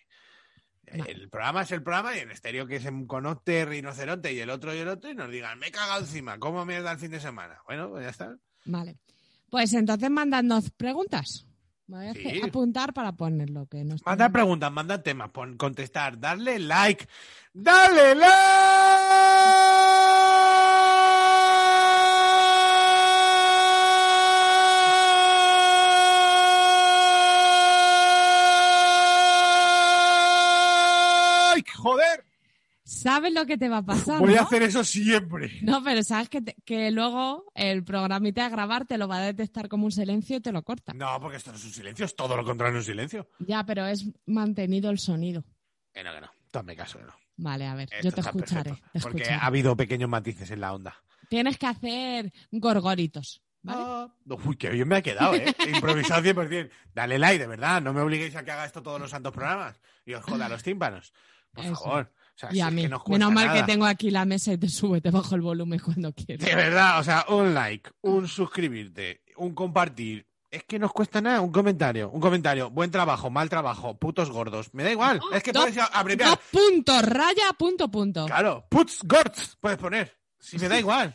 El programa es el programa y en estéreo que es en Conocte, Rinoceronte y el otro y el otro y nos digan, me he cagado encima, ¿cómo mierda el fin de semana? Bueno, pues ya está. vale. Pues entonces mandadnos preguntas. Me voy a Sí. hacer- apuntar para ponerlo. Que no está- Manda preguntas, manda temas, pon- contestar, darle like. ¡Dale like! ¿Sabes lo que te va a pasar? Voy a hacer eso siempre. No, pero sabes que, te- que luego el programita de grabar te lo va a detectar como un silencio y te lo corta. No, porque esto no es un silencio, es todo lo contrario a un silencio. Ya, pero es mantenido el sonido. Que no, que no. Tome caso, que no. Vale, a ver, Esto yo te escucharé. porque ha habido pequeños matices en la onda. Tienes que hacer gorgoritos, ¿vale? Ah, Uy, qué bien me ha quedado, ¿eh? Improvisado 100%. Dale like, de verdad. No me obliguéis a que haga esto todos los santos programas y os joda los tímpanos. Por Eso. favor. O sea, y si a es mí. que no os cuesta Menos mal nada. que tengo aquí la mesa y te sube, te bajo el volumen cuando quieras. De verdad, o sea, un like, un suscribirte, un compartir. Es que no os cuesta nada, un comentario, un comentario, buen trabajo, mal trabajo, putos gordos, me da igual, es que puedes abreviar. Dos puntos, raya, punto, punto. Claro, puts gords puedes poner, si me da igual,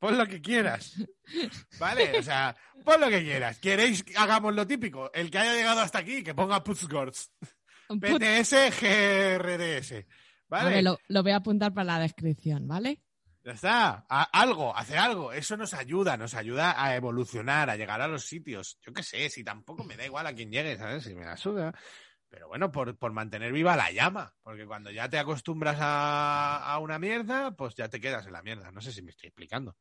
pon lo que quieras. Vale, o sea, pon lo que quieras. ¿Queréis que hagamos lo típico? El que haya llegado hasta aquí, que ponga puts gords. PTS, GRDS. ¿Vale? lo, lo voy a apuntar para la descripción, ¿vale? Ya está. A- algo, hacer algo. Eso nos ayuda, nos ayuda a evolucionar, a llegar a los sitios. Yo qué sé, si tampoco me da igual a quién llegue, ¿sabes? Si me la suda. Pero bueno, por, por mantener viva la llama. Porque cuando ya te acostumbras a, a una mierda, pues ya te quedas en la mierda. No sé si me estoy explicando.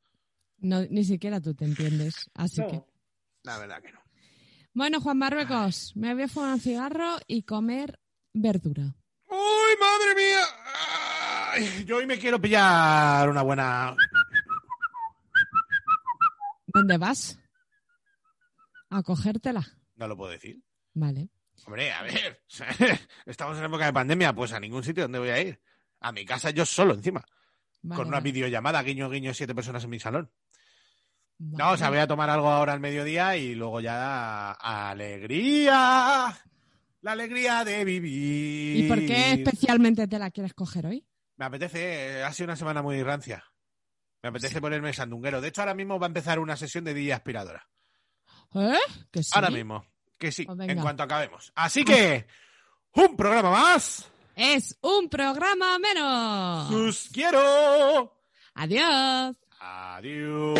No, ni siquiera tú te entiendes, así No. que... La verdad que no. Bueno, Juan Marruecos, me voy a fumar un cigarro y comer verdura. ¡Uy, madre mía! Ay, yo hoy me quiero pillar una buena. ¿Dónde vas? a cogértela. No lo puedo decir. Vale. Hombre, a ver, estamos en época de pandemia, pues a ningún sitio donde voy a ir. A mi casa yo solo encima, vale, con una vale. videollamada, guiño, guiño, siete personas en mi salón. No, o sea, voy a tomar algo ahora al mediodía y luego ya alegría. La alegría de vivir. ¿Y por qué especialmente te la quieres coger hoy? Me apetece, eh, ha sido una semana muy rancia. Me apetece ponerme sandunguero. De hecho, ahora mismo va a empezar una sesión de día aspiradora. ¿Eh? ¿Que sí? Ahora mismo. Que sí, Pues en cuanto acabemos. Así que, un programa más. Es un programa menos. ¡Os quiero! Adiós. Adiós.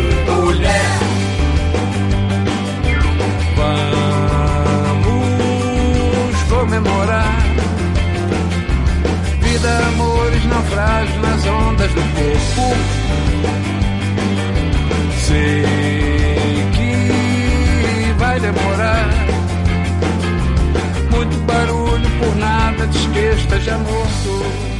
vida, amores naufrágios nas ondas do corpo. Sei que vai demorar. Muito barulho por nada, desquesta já morto.